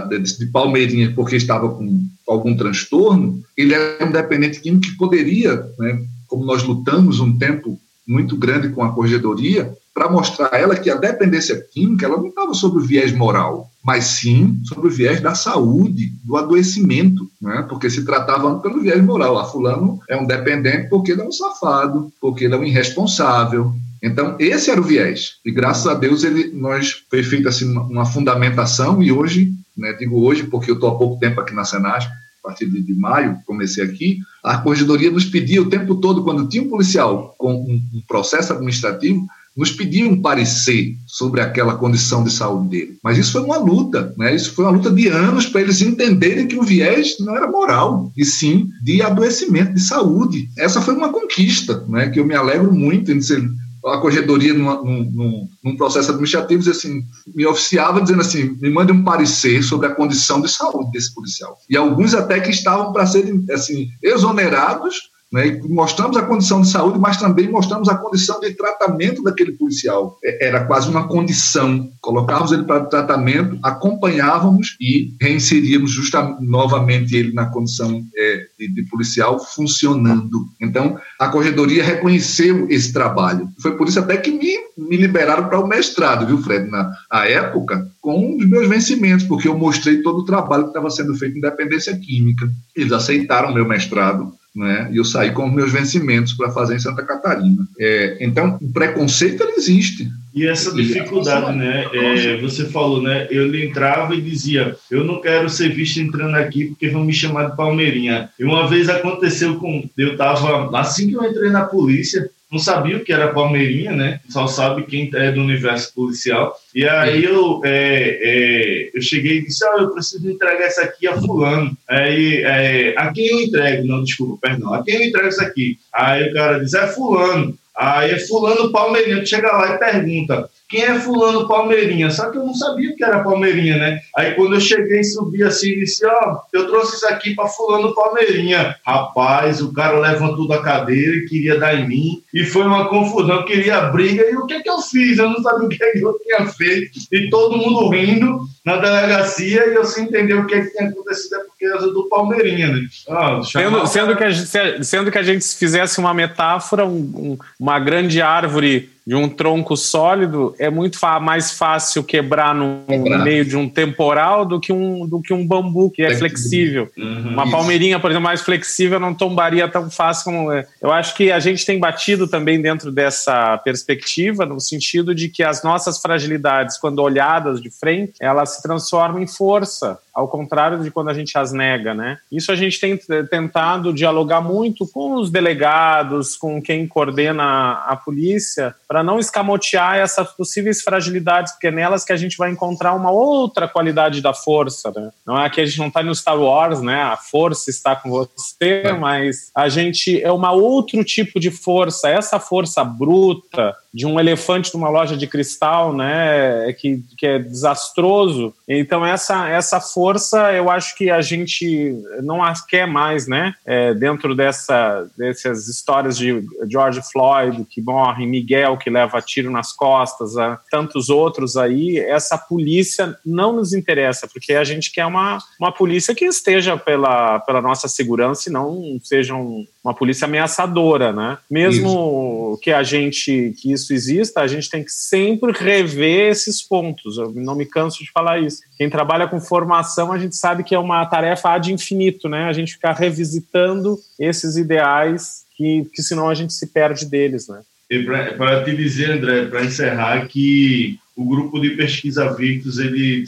de, de palmeirinha porque estava com algum transtorno, ele era um dependente químico que poderia, né, como nós lutamos um tempo muito grande com a corregedoria, para mostrar a ela que a dependência química ela não estava sobre o viés moral, mas sim sobre o viés da saúde, do adoecimento, né? porque se tratava pelo viés moral. A ah, fulano é um dependente porque ele é um safado, porque ele é um irresponsável. Então, esse era o viés. E graças a Deus ele, nós foi feita assim, uma, uma fundamentação e hoje, né, digo hoje porque eu estou há pouco tempo aqui na Senasp, a partir de, maio, comecei aqui, a corregedoria nos pedia o tempo todo, quando tinha um policial com um processo administrativo, nos pediam um parecer sobre aquela condição de saúde dele. Mas isso foi uma luta, né? Isso foi uma luta de anos para eles entenderem que o viés não era moral, e sim de adoecimento, de saúde. Essa foi uma conquista, né? Que eu me alegro muito em ser a corredoria num, num, num, processo administrativo assim, me oficiava dizendo assim, me mande um parecer sobre a condição de saúde desse policial. E alguns até que estavam para serem assim, exonerados né? mostramos a condição de saúde, mas também mostramos a condição de tratamento daquele policial. É, era quase uma condição. Colocávamos ele para tratamento, acompanhávamos e reinseríamos justamente novamente ele na condição é, de, de, policial funcionando. Então, a corredoria reconheceu esse trabalho. Foi por isso até que me, me liberaram para o mestrado, viu, Fred? Na a época, com os meus vencimentos, porque eu mostrei todo o trabalho que estava sendo feito em dependência química. Eles aceitaram meu mestrado né? E eu saí com os meus vencimentos para fazer em Santa Catarina. É, então, o preconceito ele existe. E essa dificuldade, né? É, você falou, né? Eu entrava e dizia: eu não quero ser visto entrando aqui porque vão me chamar de Palmeirinha. E uma vez aconteceu com. Eu estava. Assim que eu entrei na polícia, não sabia o que era Palmeirinha, né? Só sabe quem é do universo policial. E aí eu, é, é, eu cheguei e disse, ah, eu preciso entregar isso aqui a fulano. Aí, é, a quem eu entrego? Não, desculpa, perdão. A quem eu entrego isso aqui? Aí o cara diz, é fulano. Aí é fulano Palmeirinha. chega lá e pergunta, quem é fulano Palmeirinha? Só que eu não sabia o que era Palmeirinha, né? Aí quando eu cheguei, subi assim e disse, ó, oh, eu trouxe isso aqui para fulano Palmeirinha. Rapaz, o cara levantou da cadeira e queria dar em mim. E foi uma confusão, queria briga. E o que que eu fiz? Eu não sabia o que, que eu tinha feito. E todo mundo rindo na delegacia e eu sem entender o que, que tinha acontecido é porque era do Palmeirinha, né? Ah, sendo, sendo, que a, sendo que a gente fizesse uma metáfora, um, um, uma grande árvore de um tronco sólido, é muito mais fácil quebrar no, quebrar. meio de um temporal do que um, do que um bambu que é flexível. Uhum, uma palmeirinha, por exemplo, mais flexível não tombaria tão fácil como é. Eu acho que a gente tem batido também dentro dessa perspectiva, no sentido de que as nossas fragilidades, quando olhadas de frente, elas se transformam em força ao contrário de quando a gente as nega, né? Isso a gente tem tentado dialogar muito com os delegados, com quem coordena a polícia, para não escamotear essas possíveis fragilidades, porque é nelas que a gente vai encontrar uma outra qualidade da força, né? Não é que a gente não está no Star Wars, né? A força está com você, é. mas a gente é uma outro tipo de força, essa força bruta, de um elefante numa loja de cristal, né, que, que é desastroso. Então essa essa força, eu acho que a gente não as quer mais, né, é, dentro dessa dessas histórias de George Floyd que morre, Miguel que leva tiro nas costas, tantos outros aí, essa polícia não nos interessa porque a gente quer uma uma polícia que esteja pela pela nossa segurança e não seja um, uma polícia ameaçadora, né? Mesmo isso. que a gente que isso exista, a gente tem que sempre rever esses pontos. Eu não me canso de falar isso. Quem trabalha com formação, a gente sabe que é uma tarefa ad infinito, né? A gente ficar revisitando esses ideais que, que senão a gente se perde deles, né? E para te dizer, André, para encerrar, que o grupo de pesquisa Victus ele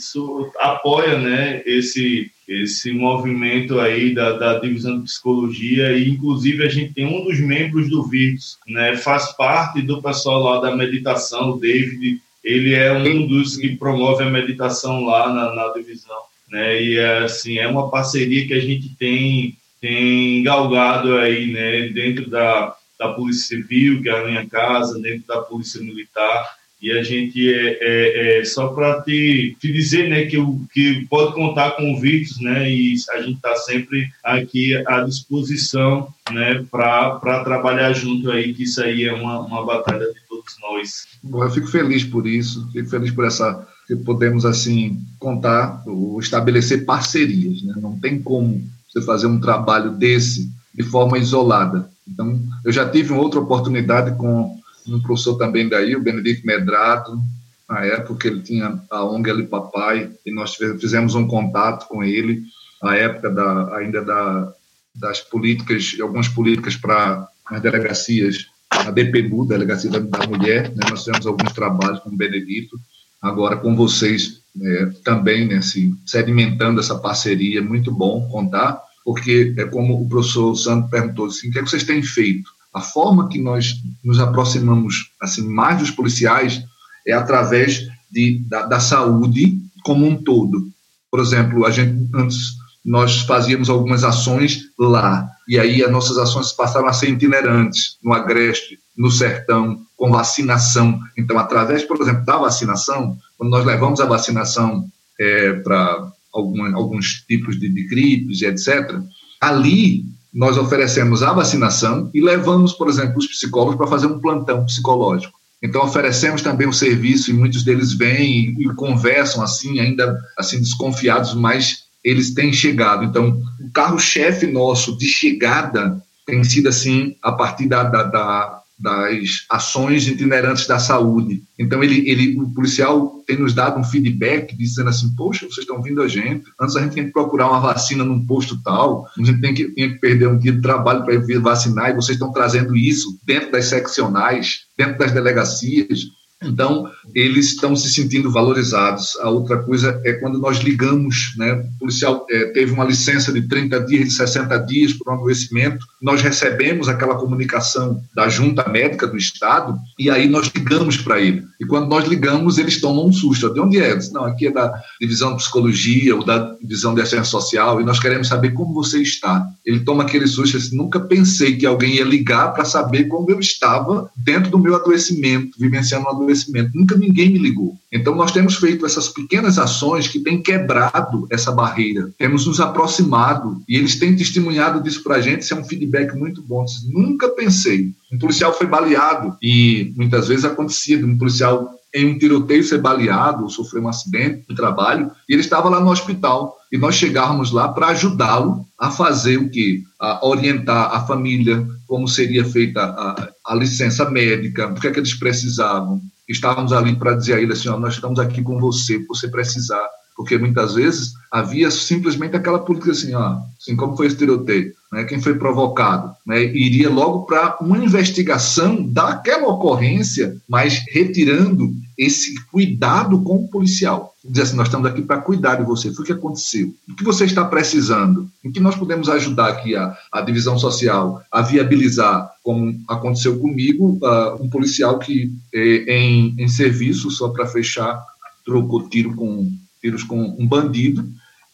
apoia, né, esse esse movimento aí da, da divisão de psicologia e inclusive a gente tem um dos membros do Virtus, né, faz parte do pessoal lá da meditação, o David, ele é um dos que promove a meditação lá na, na divisão, né, e é, assim, é uma parceria que a gente tem, tem galgado aí, né, dentro da, da Polícia Civil, que é a minha casa, dentro da Polícia Militar, e a gente é, é, é só para te, te dizer, né, que, que pode contar com o né, e a gente está sempre aqui à disposição, né, para trabalhar junto aí, que isso aí é uma, uma batalha de todos nós. Bom, eu fico feliz por isso, fico feliz por essa que podemos assim contar ou estabelecer parcerias, né? Não tem como você fazer um trabalho desse de forma isolada. Então, eu já tive uma outra oportunidade com um professor também daí, o Benedito Medrado, na época ele tinha a ONG Ali Papai, e nós fizemos um contato com ele, na época da, ainda da, das políticas, algumas políticas para as delegacias, a DPMU, Delegacia da, Mulher, né, nós fizemos alguns trabalhos com o Benedito, agora com vocês é, também, né, assim, sedimentando essa parceria, muito bom contar, porque é como o professor Santo perguntou, assim, o que, é que vocês têm feito? A forma que nós nos aproximamos assim mais dos policiais é através de, da, da saúde como um todo. Por exemplo, a gente antes nós fazíamos algumas ações lá e aí as nossas ações passaram a ser itinerantes no agreste, no sertão, com vacinação. Então, através, por exemplo, da vacinação, quando nós levamos a vacinação é, para alguns tipos de, de gripes, etc., ali nós oferecemos a vacinação e levamos, por exemplo, os psicólogos para fazer um plantão psicológico. Então oferecemos também o um serviço e muitos deles vêm e, e, conversam assim, ainda assim desconfiados, mas eles têm chegado. Então o carro-chefe nosso de chegada tem sido assim a partir da, da, da das ações itinerantes da saúde. Então, ele, ele, o policial tem nos dado um feedback dizendo assim: Poxa, vocês estão vindo a gente. Antes a gente tinha que procurar uma vacina num posto tal, a gente tem que, tinha que perder um dia de trabalho para ir vacinar, e vocês estão trazendo isso dentro das seccionais, dentro das delegacias. Então, eles estão se sentindo valorizados. A outra coisa é quando nós ligamos, né? O policial é, teve uma licença de 30 dias, de 60 dias por um adoecimento, nós recebemos aquela comunicação da junta médica do Estado e aí nós ligamos para ele. E quando nós ligamos, eles tomam um susto. De onde é? Não, aqui é da divisão de psicologia ou da divisão de assistência social e nós queremos saber como você está. Ele toma aquele susto assim, nunca pensei que alguém ia ligar para saber como eu estava dentro do meu adoecimento, vivenciando um adoecimento adoecimento. Nunca ninguém me ligou. Então, nós temos feito essas pequenas ações que têm quebrado essa barreira, temos nos aproximado e eles têm testemunhado disso para a gente. Isso é um feedback muito bom. Nunca pensei. Um policial foi baleado e muitas vezes acontecia de um policial em um tiroteio ser baleado ou sofrer um acidente no trabalho, e ele estava lá no hospital. E nós chegávamos lá para ajudá-lo a fazer o quê? A orientar a família, como seria feita a, a licença médica, o que é que eles precisavam, estávamos ali para dizer a ele assim, ó, nós estamos aqui com você, você precisar, porque muitas vezes havia simplesmente aquela política assim, ó, assim como foi esse tiroteio, né, quem foi provocado, né, iria logo para uma investigação daquela ocorrência, mas retirando esse cuidado com o policial. Dizer assim, nós estamos aqui para cuidar de você, foi o que aconteceu, o que você está precisando, em que nós podemos ajudar aqui a, a divisão social a viabilizar, como aconteceu comigo, uh, um policial que eh, em, em serviço, só para fechar, trocou tiro com tiros com um bandido,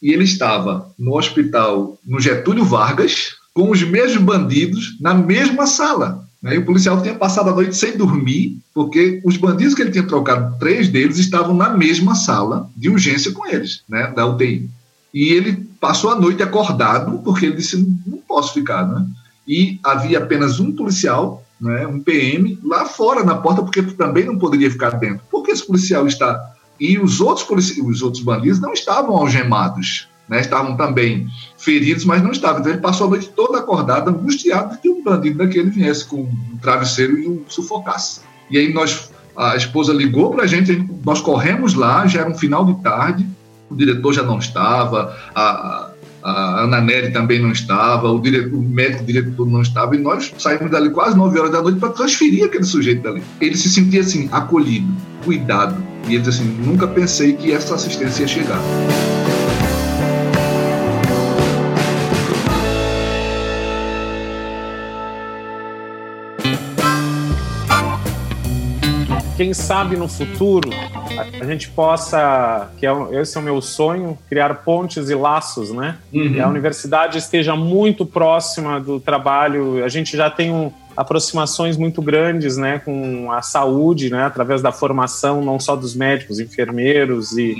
e ele estava no hospital no Getúlio Vargas, com os mesmos bandidos na mesma sala. Né? E o policial tinha passado a noite sem dormir, porque os bandidos que ele tinha trocado, três deles, estavam na mesma sala de urgência com eles, né? da UTI. E ele passou a noite acordado, porque ele disse: não posso ficar. Né? E havia apenas um policial, né, um PM, lá fora na porta, porque também não poderia ficar dentro. Por que esse policial está e os outros, os outros bandidos não estavam algemados, né? estavam também feridos, mas não estavam. Então ele passou a noite toda acordado, angustiado de que um bandido daquele viesse com um travesseiro e o sufocasse. E aí nós, a esposa ligou para a gente, nós corremos lá, já era um final de tarde, o diretor já não estava, a, a Ana Nery também não estava, o, diretor, o médico diretor não estava, e nós saímos dali quase 9 horas da noite para transferir aquele sujeito dali. Ele se sentia assim, acolhido, cuidado. E ele disse assim: nunca pensei que essa assistência ia chegar. Quem sabe no futuro a, gente possa, que é, esse é o meu sonho, criar pontes e laços, né? Uhum. E a universidade esteja muito próxima do trabalho. A gente já tem um, aproximações muito grandes, né, com a saúde, né, através da formação não só dos médicos, enfermeiros e,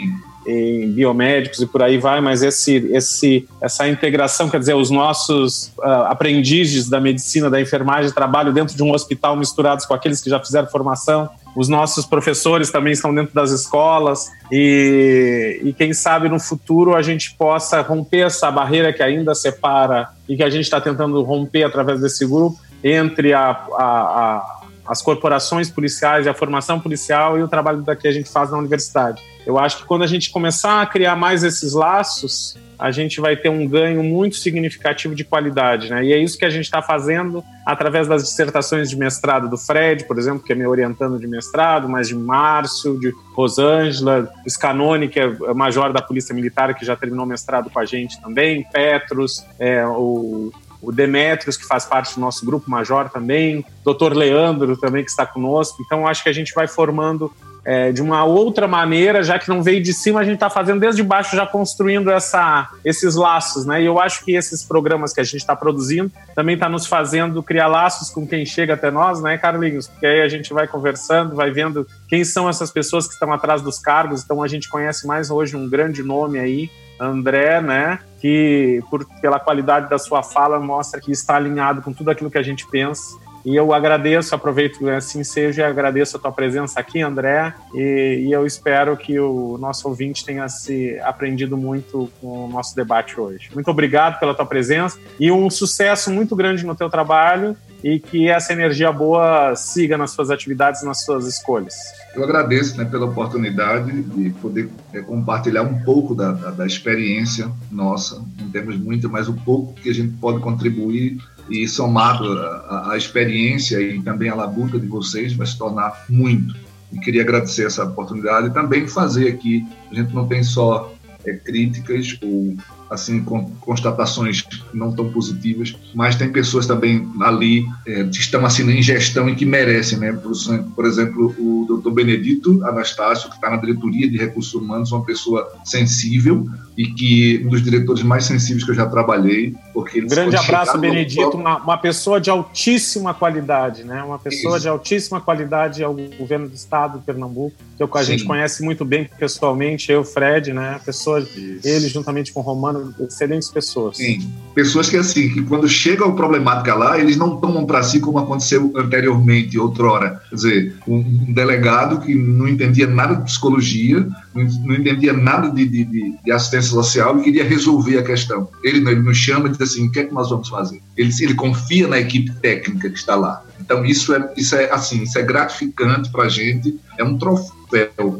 e biomédicos e por aí vai, mas esse, esse, essa integração, quer dizer, os nossos uh, aprendizes da medicina, da enfermagem, trabalham dentro de um hospital misturados com aqueles que já fizeram formação. Os nossos professores também estão dentro das escolas e, e quem sabe no futuro a gente possa romper essa barreira que ainda separa e que a gente está tentando romper através desse grupo entre a, a, a, as corporações policiais e a formação policial e o trabalho que a gente faz na universidade. Eu acho que quando a gente começar a criar mais esses laços, a gente vai ter um ganho muito significativo de qualidade, né? E é isso que a gente está fazendo através das dissertações de mestrado do Fred, por exemplo, que é me orientando de mestrado, mas de Márcio, de Rosângela, Scanoni, que é major da Polícia Militar, que já terminou mestrado com a gente também, Petros, é, o o Demetrios, que faz parte do nosso grupo major também, doutor Leandro também, que está conosco. Então, acho que a gente vai formando é, de uma outra maneira, já que não veio de cima, a gente está fazendo desde baixo, já construindo essa, esses laços, né? E eu acho que esses programas que a gente está produzindo também está nos fazendo criar laços com quem chega até nós, né, Carlinhos? Porque aí a gente vai conversando, vai vendo quem são essas pessoas que estão atrás dos cargos. Então a gente conhece mais hoje um grande nome aí, André, né? Que por, pela qualidade da sua fala mostra que está alinhado com tudo aquilo que a gente pensa. E eu agradeço, aproveito que assim seja, e agradeço a tua presença aqui, André, e, e, eu espero que o nosso ouvinte tenha se aprendido muito com o nosso debate hoje. Muito obrigado pela tua presença e um sucesso muito grande no teu trabalho e que essa energia boa siga nas suas atividades, nas suas escolhas. Eu agradeço né, pela oportunidade de poder é, compartilhar um pouco da, da, da, experiência nossa, não temos muito, mas o pouco que a gente pode contribuir e somado à experiência e também à labuta de vocês vai se tornar muito. E queria agradecer essa oportunidade e também fazer aqui, a gente não tem só é, críticas ou assim com constatações não tão positivas, mas tem pessoas também ali é, que estão assim em gestão e que merecem, né? Por, por exemplo, o Dr. Benedito Anastácio, que está na diretoria de recursos humanos, uma pessoa sensível e que um dos diretores mais sensíveis que eu já trabalhei, porque um grande abraço, Benedito, uma, uma, pessoa de altíssima qualidade, né? Uma pessoa Isso. de altíssima qualidade ao governo do estado de Pernambuco, que a Sim. gente conhece muito bem pessoalmente, eu, Fred, né? Pessoa, Isso. ele juntamente com o Romano excelentes pessoas. Sim, pessoas que assim, que quando chega a problemática lá, eles não tomam para si como aconteceu anteriormente, outrora. Quer dizer, um, um, delegado que não entendia nada de psicologia, não, entendia nada de, de, de, assistência social e queria resolver a questão. Ele, ele nos chama e diz assim, o que é que nós vamos fazer? Ele, ele confia na equipe técnica que está lá. Então isso é, isso é assim, isso é gratificante para a gente, é um troféu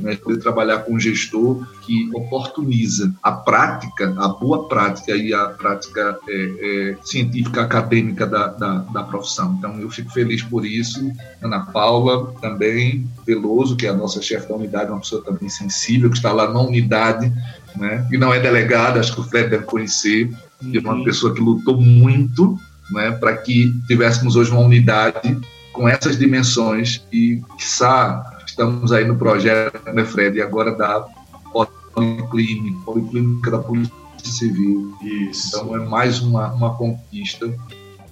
né, poder trabalhar com um gestor que oportuniza a prática, a boa prática e a prática é, é, científica acadêmica da, da, da, profissão. Então, eu fico feliz por isso. Ana Paula também, Veloso, que é a nossa chefe da unidade, uma pessoa também sensível, que está lá na unidade, né, e não é delegada, acho que o Fred deve conhecer, é uma uhum. pessoa que lutou muito né, para que tivéssemos hoje uma unidade com essas dimensões e, quiçá, estamos aí no projeto, né, Fred, e agora da Policlínica, Policlínica da Polícia Civil. Isso. Então é mais uma, uma conquista.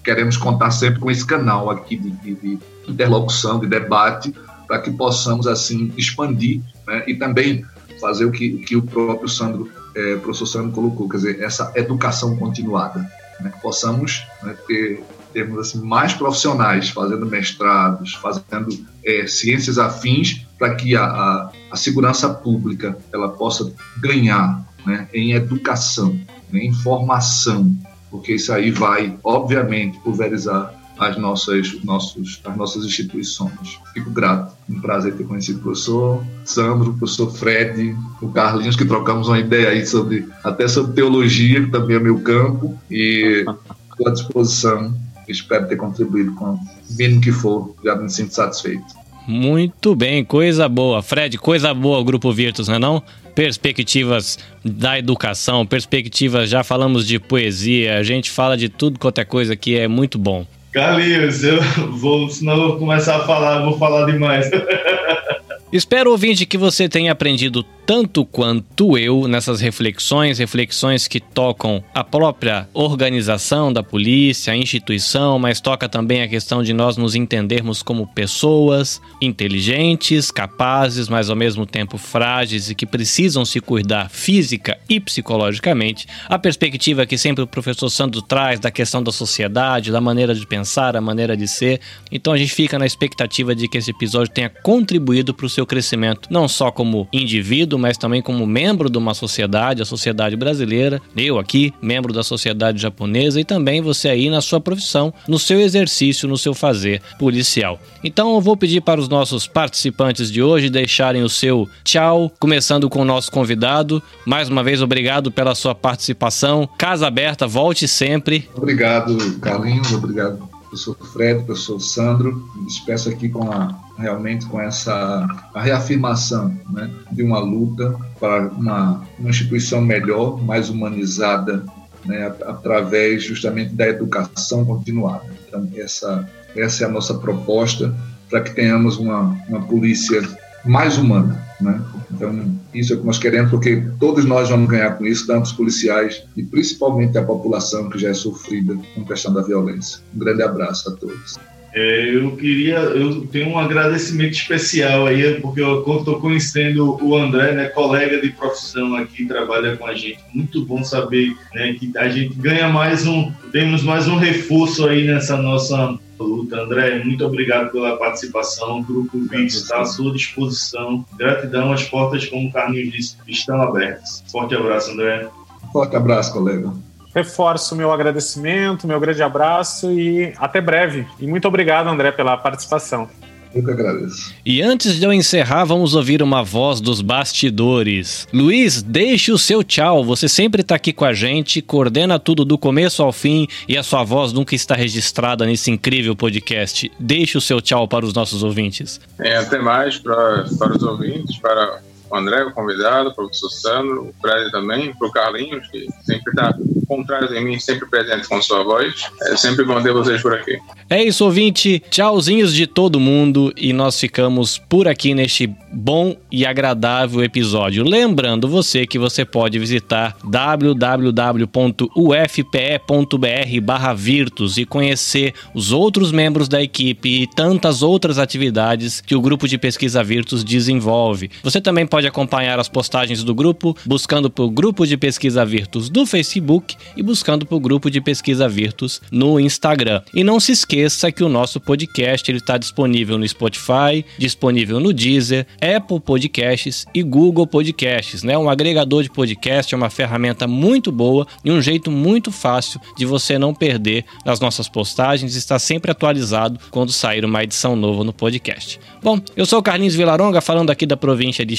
Queremos contar sempre com esse canal aqui de, de, de interlocução, de debate, para que possamos, assim, expandir né, e também fazer o que, o que o próprio Sandro, é, professor Sandro colocou, quer dizer, essa educação continuada. Né, que possamos né, ter termos assim, mais profissionais fazendo mestrados, fazendo é, ciências afins, para que a, a, a, segurança pública ela possa ganhar né, em educação, né, em formação, porque isso aí vai, obviamente, pulverizar as nossas, nossos, as nossas instituições. Fico grato, um prazer ter conhecido o professor Sandro, o professor Fred, o Carlinhos, que trocamos uma ideia aí sobre, até sobre teologia, que também é meu campo, e estou à disposição Espero ter contribuído com o mínimo que for, já me sinto satisfeito. Muito bem, coisa boa. Fred, coisa boa o Grupo Virtus, não é não? Perspectivas da educação, perspectivas, já falamos de poesia, a gente fala de tudo quanto é coisa que é muito bom. Carlinhos, eu vou, senão eu vou começar a falar, vou falar demais. Espero, ouvinte, que você tenha aprendido tanto quanto eu nessas reflexões, reflexões que tocam a própria organização da polícia, a instituição, mas toca também a questão de nós nos entendermos como pessoas inteligentes, capazes, mas ao mesmo tempo frágeis e que precisam se cuidar física e psicologicamente. A perspectiva que sempre o professor Sandro traz da questão da sociedade, da maneira de pensar, a maneira de ser. Então a gente fica na expectativa de que esse episódio tenha contribuído para o seu crescimento, não só como indivíduo, mas também como membro de uma sociedade, a sociedade brasileira, eu aqui, membro da sociedade japonesa e também você aí na sua profissão, no seu exercício, no seu fazer policial. Então eu vou pedir para os nossos participantes de hoje deixarem o seu tchau, começando com o nosso convidado. Mais uma vez, obrigado pela sua participação. Casa aberta, volte sempre. Obrigado, Carlinhos, obrigado professor Fred, professor Sandro, me despeço aqui com a, realmente com essa reafirmação né, de uma luta para uma, uma instituição melhor, mais humanizada, né, através justamente da educação continuada. Então, essa, essa é a nossa proposta para que tenhamos uma, uma polícia mais humana. Né? Então, isso é o que nós queremos, porque todos nós vamos ganhar com isso, tanto os policiais e principalmente a população que já é sofrida com a questão da violência. Um grande abraço a todos. É, eu queria, eu tenho um agradecimento especial aí, porque eu estou conhecendo o André, né, colega de profissão aqui, trabalha com a gente. Muito bom saber né, que a gente ganha mais um, temos mais um reforço aí nessa nossa luta. André, muito obrigado pela participação. O Grupo está à sua disposição. Gratidão, as portas, como o Carlinhos disse, estão abertas. Forte abraço, André. Forte abraço, colega. Reforço meu agradecimento, meu grande abraço e até breve. E muito obrigado, André, pela participação. Eu que agradeço. E antes de eu encerrar, vamos ouvir uma voz dos bastidores. Luiz, deixe o seu tchau. Você sempre está aqui com a gente, coordena tudo do começo ao fim e a sua voz nunca está registrada nesse incrível podcast. Deixe o seu tchau para os nossos ouvintes. É, até mais para, para os ouvintes, para o André, o convidado, o professor Sandro, o Fred também, para o Carlinhos, que sempre está contrário em mim, sempre presente com sua voz. É sempre bom ter vocês por aqui. É isso, ouvinte. Tchauzinhos de todo mundo e nós ficamos por aqui neste bom e agradável episódio. Lembrando você que você pode visitar www.ufpe.br/virtus e conhecer os outros membros da equipe e tantas outras atividades que o grupo de pesquisa Virtus desenvolve. Você também pode acompanhar as postagens do grupo buscando por grupo de pesquisa Virtus no Facebook e buscando por grupo de pesquisa Virtus no Instagram. E não se esqueça que o nosso podcast ele está disponível no Spotify, disponível no Deezer, Apple Podcasts e Google Podcasts, né? Um agregador de podcast é uma ferramenta muito boa e um jeito muito fácil de você não perder as nossas postagens estar sempre atualizado quando sair uma edição nova no podcast. Bom, eu sou o Carlinhos Vilaronga falando aqui da província de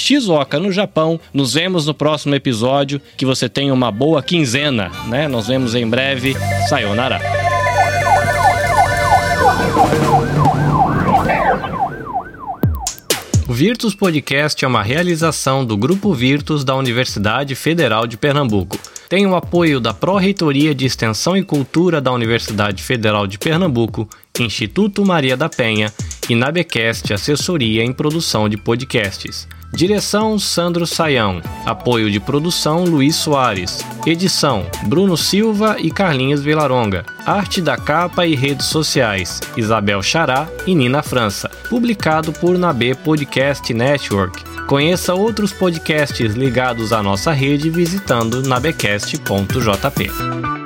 No Japão. Nos vemos no próximo episódio. Que você tenha uma boa quinzena né? Nos vemos em breve. Sayonara. O Virtus Podcast é uma realização do Grupo Virtus da Universidade Federal de Pernambuco. Tem o apoio da Pró-Reitoria de Extensão e Cultura da Universidade Federal de Pernambuco, Instituto Maria da Penha e Nabecast Assessoria em Produção de Podcasts. Direção Sandro Saião. Apoio de produção Luiz Soares. Edição Bruno Silva e Carlinhos Vilaronga. Arte da capa e redes sociais Isabel Xará e Nina França. Publicado por Nabe Podcast Network. Conheça outros podcasts ligados à nossa rede visitando nabecast.jp.